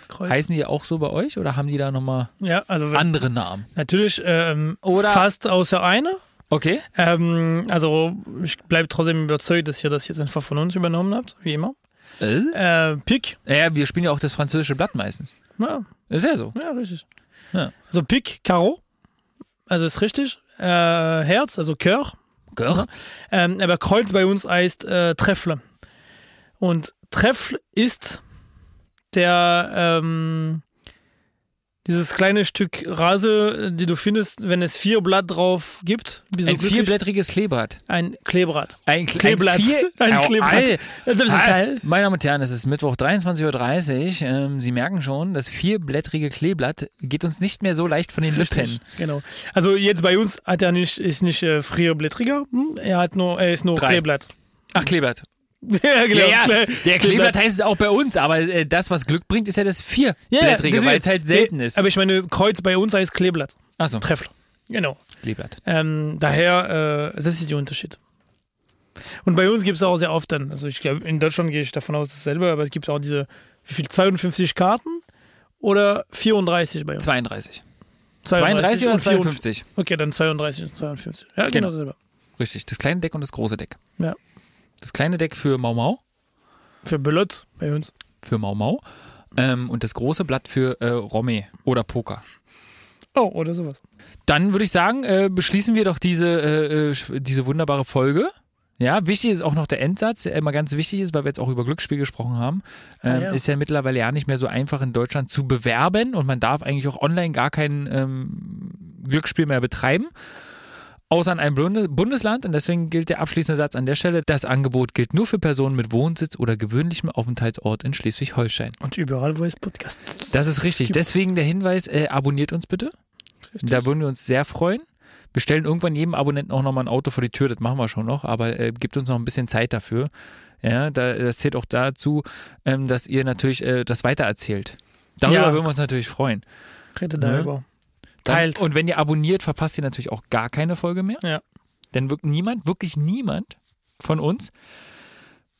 Kreuz. Heißen die auch so bei euch oder haben die da nochmal Ja, also andere Namen? natürlich ähm, Oder- fast außer einer. Okay. Ähm, also ich bleibe trotzdem überzeugt, dass ihr das jetzt einfach von uns übernommen habt, wie immer. Äh? Äh, Pick. Ja, wir spielen ja auch das französische Blatt meistens. Ja, Ist ja so. ja, richtig. Ja. Also Pick, Karo. Also ist richtig. Äh, Herz, also Cœur. Gell? Ähm, aber Kreuz bei uns heißt äh, Treffle. Und Treffle ist der ähm, dieses kleine Stück Rase, die du findest, wenn es vier Blatt drauf gibt. Ein glücklich? vierblättriges Kleeblatt. Ein Kleeblatt. Ein, Kle- Kleeblatt. Ein, vier, Ein Kleeblatt. Al- Also das ist Al- halt- Meine Damen und Herren, es ist Mittwoch 23.30 Uhr. Ähm, Sie merken schon, das vierblättrige Kleeblatt geht uns nicht mehr so leicht von den Lippen. Genau. Also jetzt bei uns hat er nicht, ist nicht äh, frierblättriger, hm? er hat nur, er ist nur Drei. Kleeblatt. Ach, Kleeblatt. ja, genau. Ja, ja, der Kleeblatt heißt es auch bei uns, aber äh, das, was Glück bringt, ist ja das Ja, ja, vierblättrige, deswegen- weil es halt selten ist. Aber ich meine, Kreuz bei uns heißt Kleeblatt. Achso, Treffler. Genau. Kleeblatt. Ähm, daher, äh, das ist der Unterschied. Und bei uns gibt es auch sehr oft dann, also ich glaube, in Deutschland gehe ich davon aus, dasselbe, aber es gibt auch diese, wie viel, 52 Karten oder 34 bei uns? 32. 32 oder und 52? Okay, dann 32 und 52. Ja, genau, Genau. dasselbe. Richtig, das kleine Deck und das große Deck. Ja. Das kleine Deck für Mau Mau, Für Belot bei uns. für Mau Mau ähm, und das große Blatt für äh, Romme oder Poker. Oh, oder sowas. Dann würde ich sagen, äh, beschließen wir doch diese, äh, äh, diese wunderbare Folge. Ja, wichtig ist auch noch der Endsatz, der immer ganz wichtig ist, weil wir jetzt auch über Glücksspiel gesprochen haben. Ähm, Ah, ja. Ist ja mittlerweile ja nicht mehr so einfach in Deutschland zu bewerben und man darf eigentlich auch online gar kein ähm, Glücksspiel mehr betreiben. Außer in einem Bunde- Bundesland und deswegen gilt der abschließende Satz an der Stelle. Das Angebot gilt nur für Personen mit Wohnsitz oder gewöhnlichem Aufenthaltsort in Schleswig-Holstein. Und überall, wo es Podcasts Das ist richtig. Deswegen der Hinweis, äh, abonniert uns bitte. Richtig. Da würden wir uns sehr freuen. Wir stellen irgendwann jedem Abonnenten auch nochmal ein Auto vor die Tür, das machen wir schon noch, aber äh, gibt uns noch ein bisschen Zeit dafür. Ja, da, das zählt auch dazu, ähm, dass ihr natürlich äh, das weitererzählt. Darüber Ja. würden wir uns natürlich freuen. Redet Ne? darüber. Dann, Teilt. Und wenn ihr abonniert, verpasst ihr natürlich auch gar keine Folge mehr. Ja. Denn wirklich niemand, wirklich niemand von uns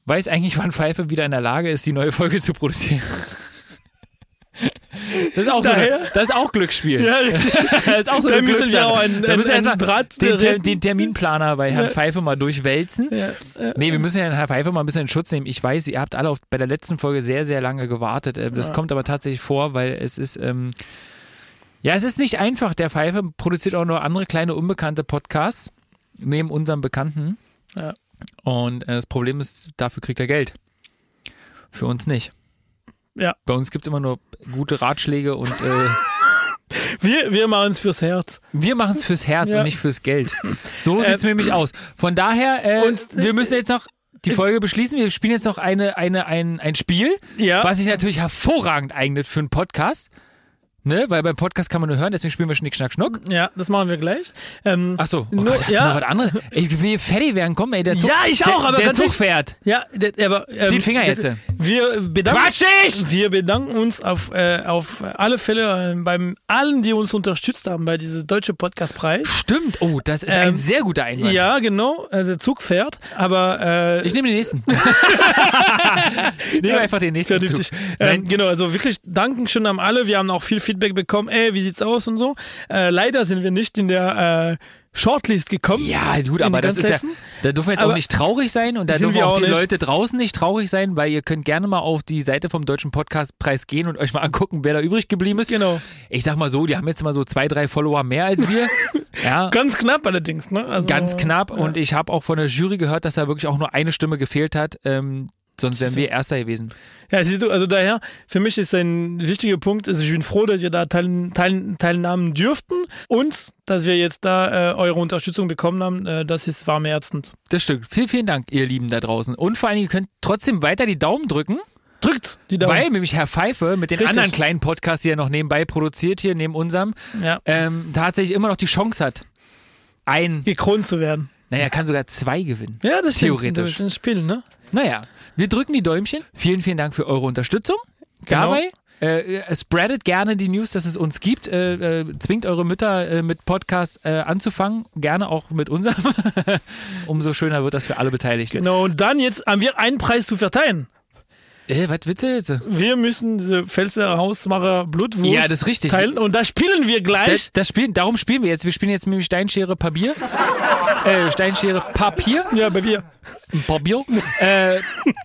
weiß eigentlich, wann Pfeife wieder in der Lage ist, die neue Folge zu produzieren. Das ist auch, so eine, das ist auch Glücksspiel. Ja, richtig. Das ist auch so Da eine müssen wir auch einen, einen, einen Draht den, Ter, den Terminplaner bei Herrn Ja. Pfeife mal durchwälzen. ja, ja. Nee, wir müssen ja Herrn Pfeife mal ein bisschen in Schutz nehmen. Ich weiß, ihr habt alle auf, bei der letzten Folge sehr, sehr lange gewartet. Äh, Das Ja. kommt aber tatsächlich vor, weil es ist, ähm, ja, es ist nicht einfach. Der Pfeife produziert auch noch andere kleine unbekannte Podcasts, neben unserem Bekannten. Ja. Und äh, das Problem ist, dafür kriegt er Geld. Für uns nicht. Ja. Bei uns gibt es immer nur gute Ratschläge und äh, Wir, wir machen es fürs Herz. Wir machen es fürs Herz Ja. und nicht fürs Geld. So Äh, sieht es nämlich aus. Von daher, äh, und- wir müssen jetzt noch die Folge beschließen. Wir spielen jetzt noch eine, eine, ein, ein Spiel, Ja. was sich natürlich hervorragend eignet für einen Podcast. Ne? Weil beim Podcast kann man nur hören, deswegen spielen wir Schnick, Schnack, Schnuck. Ja, das machen wir gleich. Ähm, Ach so, oh Nur- Gott, hast ja. du noch was anderes? Ich will hier fertig werden, komm, ey, der Zug, Ja, ich der, auch, aber der Zug fährt. ja, der, aber. Ähm, Zehn Finger jetzt. Wir bedanken, wir bedanken uns auf, äh, auf alle Fälle äh, beim allen, die uns unterstützt haben bei diesem deutschen Podcastpreis. Stimmt, oh, das ist ein Ähm, sehr guter Einwand. Ja, genau. Also Zug fährt, aber äh, Ich nehme den nächsten. ich nehme einfach den nächsten. Zug. Ähm, genau, also wirklich danken schön an alle. Wir haben auch viel Feedback bekommen. Ey, wie sieht's aus und so. Äh, leider sind wir nicht in der äh, Shortlist gekommen. Ja, gut, aber das ist ja, da dürfen wir jetzt Aber auch nicht traurig sein und da dürfen wir auch auch die nicht. Leute draußen nicht traurig sein, weil ihr könnt gerne mal auf die Seite vom Deutschen Podcastpreis gehen und euch mal angucken, wer da übrig geblieben ist. Genau. Ich sag mal so, die haben jetzt mal so zwei, drei Follower mehr als wir. ja, Ganz knapp allerdings, ne? Also, ganz knapp ja. und ich habe auch von der Jury gehört, dass da wirklich auch nur eine Stimme gefehlt hat. Ähm, Sonst wären wir Erster gewesen. Ja, siehst du, also daher, für mich ist ein wichtiger Punkt, also ich bin froh, dass wir da teil, teil, teilnahmen dürften und dass wir jetzt da äh, eure Unterstützung bekommen haben. Äh, das ist warm herzend. Das stimmt. Vielen, vielen Dank, ihr Lieben da draußen. Und vor allem, ihr könnt trotzdem weiter die Daumen drücken. Drückt die Daumen. Weil nämlich Herr Pfeife mit den Richtig. anderen kleinen Podcasts, die er noch nebenbei produziert, hier neben unserem, ja. ähm, tatsächlich immer noch die Chance hat, ein, gekrönt zu werden. naja, er kann sogar zwei gewinnen. Ja, das stimmt. Theoretisch. Das ist ein Spiel, ne? Naja, wir drücken die Däumchen. Vielen, vielen Dank für eure Unterstützung. Genau. Dabei. Äh, äh, spreadet gerne die News, dass es uns gibt. Äh, äh, zwingt eure Mütter äh, mit Podcast äh, anzufangen. Gerne auch mit unserem. Umso schöner wird das für alle Beteiligten. Genau, und dann jetzt haben wir einen Preis zu verteilen. Äh, was willst du jetzt? Wir müssen diese Pfälzer Hausmacher Blutwurst Ja, das ist richtig. teilen und da spielen wir gleich. Das, das spielen, darum spielen wir jetzt. Wir spielen jetzt nämlich Steinschere Papier. äh, Steinschere Papier. ja, mir. Papier. äh,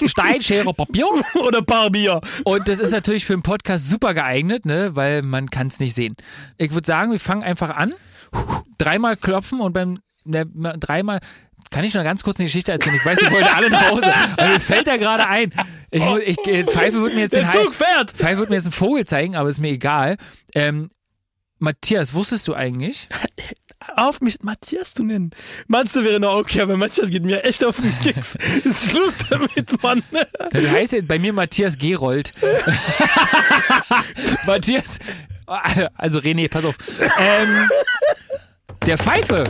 Steinschere Papier. Oder Barbier. Und das ist natürlich für einen Podcast super geeignet, ne? weil man kann es nicht sehen. Ich würde sagen, wir fangen einfach an. Dreimal klopfen und beim ne, dreimal. Kann ich noch ganz kurz eine Geschichte erzählen? Ich weiß, wir wollen alle nach Hause. Aber mir fällt da gerade ein. Ich, muss- ich, jetzt Pfeife wird mir jetzt den Der Zug fährt. Pfeife wird mir jetzt einen Vogel zeigen, aber ist mir egal. Ähm, Matthias, wusstest du eigentlich? Auf mich Matthias zu nennen. Meinst du, wäre noch okay, aber Matthias geht mir echt auf den Keks. ist Schluss damit, Mann. Du heißt ja bei mir Matthias Gerold. Matthias, also René, pass auf. Ähm, der Pfeife.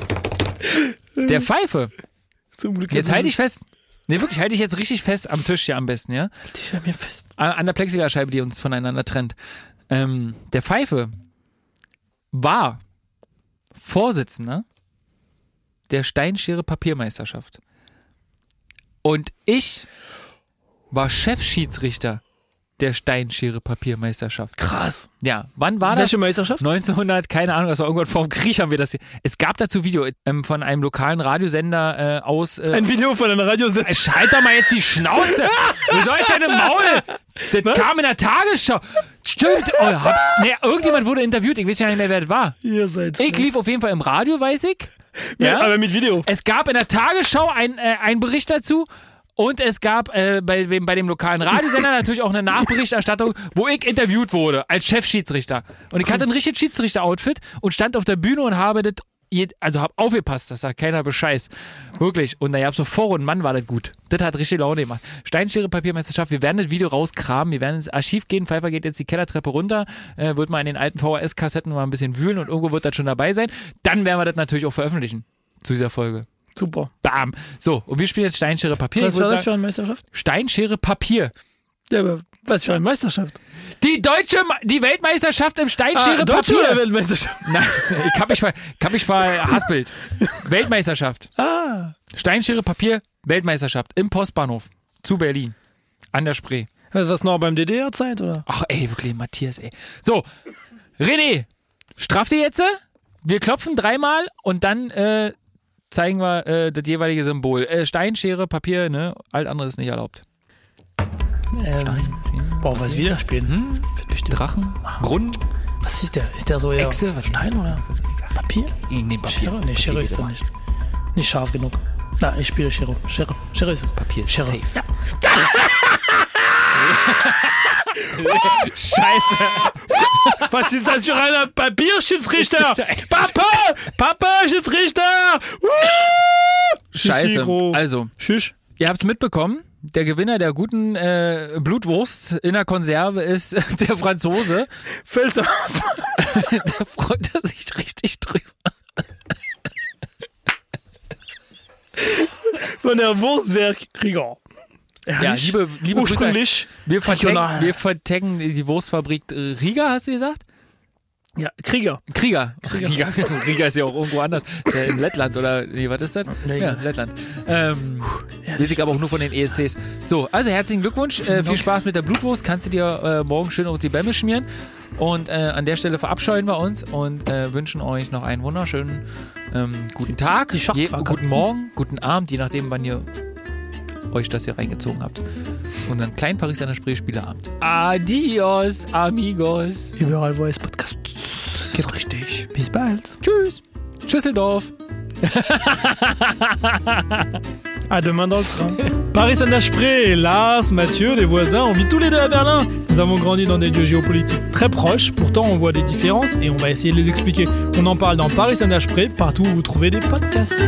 Der Pfeife. Zum Glück. Jetzt halte ich fest. Nee, wirklich, halte ich jetzt richtig fest am Tisch hier am besten, ja? dich an mir fest. An an der Plexiglasscheibe, die uns voneinander trennt. Ähm, der Pfeife war Vorsitzender der Steinschere Papiermeisterschaft. Und ich war Chefschiedsrichter der Steinschere Papiermeisterschaft. Krass. Ja, wann war das? Welche Meisterschaft? 1900, keine Ahnung, das war irgendwann vor dem Krieg haben wir das hier. Es gab dazu Video ähm, von einem lokalen Radiosender äh, aus. Äh, Ein Video von einer Radiosendung. Ey, Schalt doch mal jetzt die Schnauze! Du sollst deine Maul! Das kam in der Tagesschau. Stimmt! Oh, hab, nee, irgendjemand wurde interviewt, ich weiß ja nicht mehr, wer das war. Ihr seid Ich lief auf jeden Fall im Radio, weiß ich. ja? Aber mit Video. Es gab in der Tagesschau ein, äh, einen Bericht dazu. Und es gab äh, bei, dem- bei dem lokalen Radiosender natürlich auch eine Nachberichterstattung, wo ich interviewt wurde als Chefschiedsrichter. Und ich hatte ein richtiges Schiedsrichter-Outfit und stand auf der Bühne und habe das, also hab aufgepasst, dass da keiner Bescheiß. Wirklich. Und da es so Vorrunden, Mann, war das gut. Das hat richtig Laune gemacht. Steinschere Papiermeisterschaft, wir werden das Video rauskramen, wir werden ins Archiv gehen. Pfeiffer geht jetzt die Kellertreppe runter, äh, wird mal in den alten VHS-Kassetten mal ein bisschen wühlen und irgendwo wird das schon dabei sein. Dann werden wir das natürlich auch veröffentlichen zu dieser Folge. Super. Bam. So, und wir spielen jetzt Steinschere Papier. Was war das für eine Meisterschaft? Steinschere Papier. Ja, aber was für eine Meisterschaft? Die deutsche, die Weltmeisterschaft im Steinschere Ah, Deutsche Papier. Weltmeisterschaft? Nein, ich hab mich ver, ich hab mich verhaspelt. Weltmeisterschaft. Ah. Steinschere Papier, Weltmeisterschaft im Postbahnhof zu Berlin. An der Spree. Ist das noch beim DDR-Zeit, oder? Ach ey, wirklich, Matthias, ey. So, René, straff dir jetzt. Wir klopfen dreimal und dann äh, zeigen wir äh, das jeweilige Symbol. Äh, Steinschere, Papier, ne? Alt andere ist nicht erlaubt. Ähm, boah, was wieder spielen? Hm? Drachen, Brunnen, Was ist der? Ist der so eher Echse, was Stein oder Papier? Nee, Papier. Schere? Nee, Schere ist er nicht. Nicht scharf genug. Na, ich spiele Schere. Schere. Schere ist es. Papier ist Schere. safe. Scheiße. Was ist das für ein Papierschiedsrichter? Papa! Papa, Schiedsrichter! Scheiße. Also, Schisch. ihr habt's mitbekommen. Der Gewinner der guten äh, Blutwurst in der Konserve ist der Franzose. Fällst aus. da freut er sich richtig drüber. Von der Wurstwerk-Krieger. Ja, liebe, liebe Grüße. Ursprünglich. Wir vertecken, regional. wir vertecken die Wurstfabrik äh, Riga, hast du gesagt? Ja, Krieger. Krieger. Riga. Riga ist ja auch irgendwo anders. Ist ja in Lettland oder nee, was ist das? Ja, Lettland. Ähm, weiß ich aber auch nur von den ESCs. So, also herzlichen Glückwunsch. Äh, viel Spaß mit der Blutwurst. Kannst du dir äh, morgen schön auf die Bämme schmieren. Und äh, an der Stelle verabscheuen wir uns und äh, wünschen euch noch einen wunderschönen ähm, guten Tag, Schachtfackel. guten Morgen, guten Abend, je nachdem, wann ihr euch das hier reingezogen habt. Unseren kleinen Paris an der Spree Spieleabend. Adios, amigos. Überall, wo es Podcasts gibt. richtig. Bis bald. Tschüss. Schüsseldorf. À demain dans le train. Paris Saint-Pré, Lars, Mathieu, des voisins, on vit tous les deux à Berlin. Nous avons grandi dans des lieux géopolitiques très proches, pourtant on voit des différences et on va essayer de les expliquer. On en parle dans Paris Saint-Pré, partout où vous trouvez des podcasts.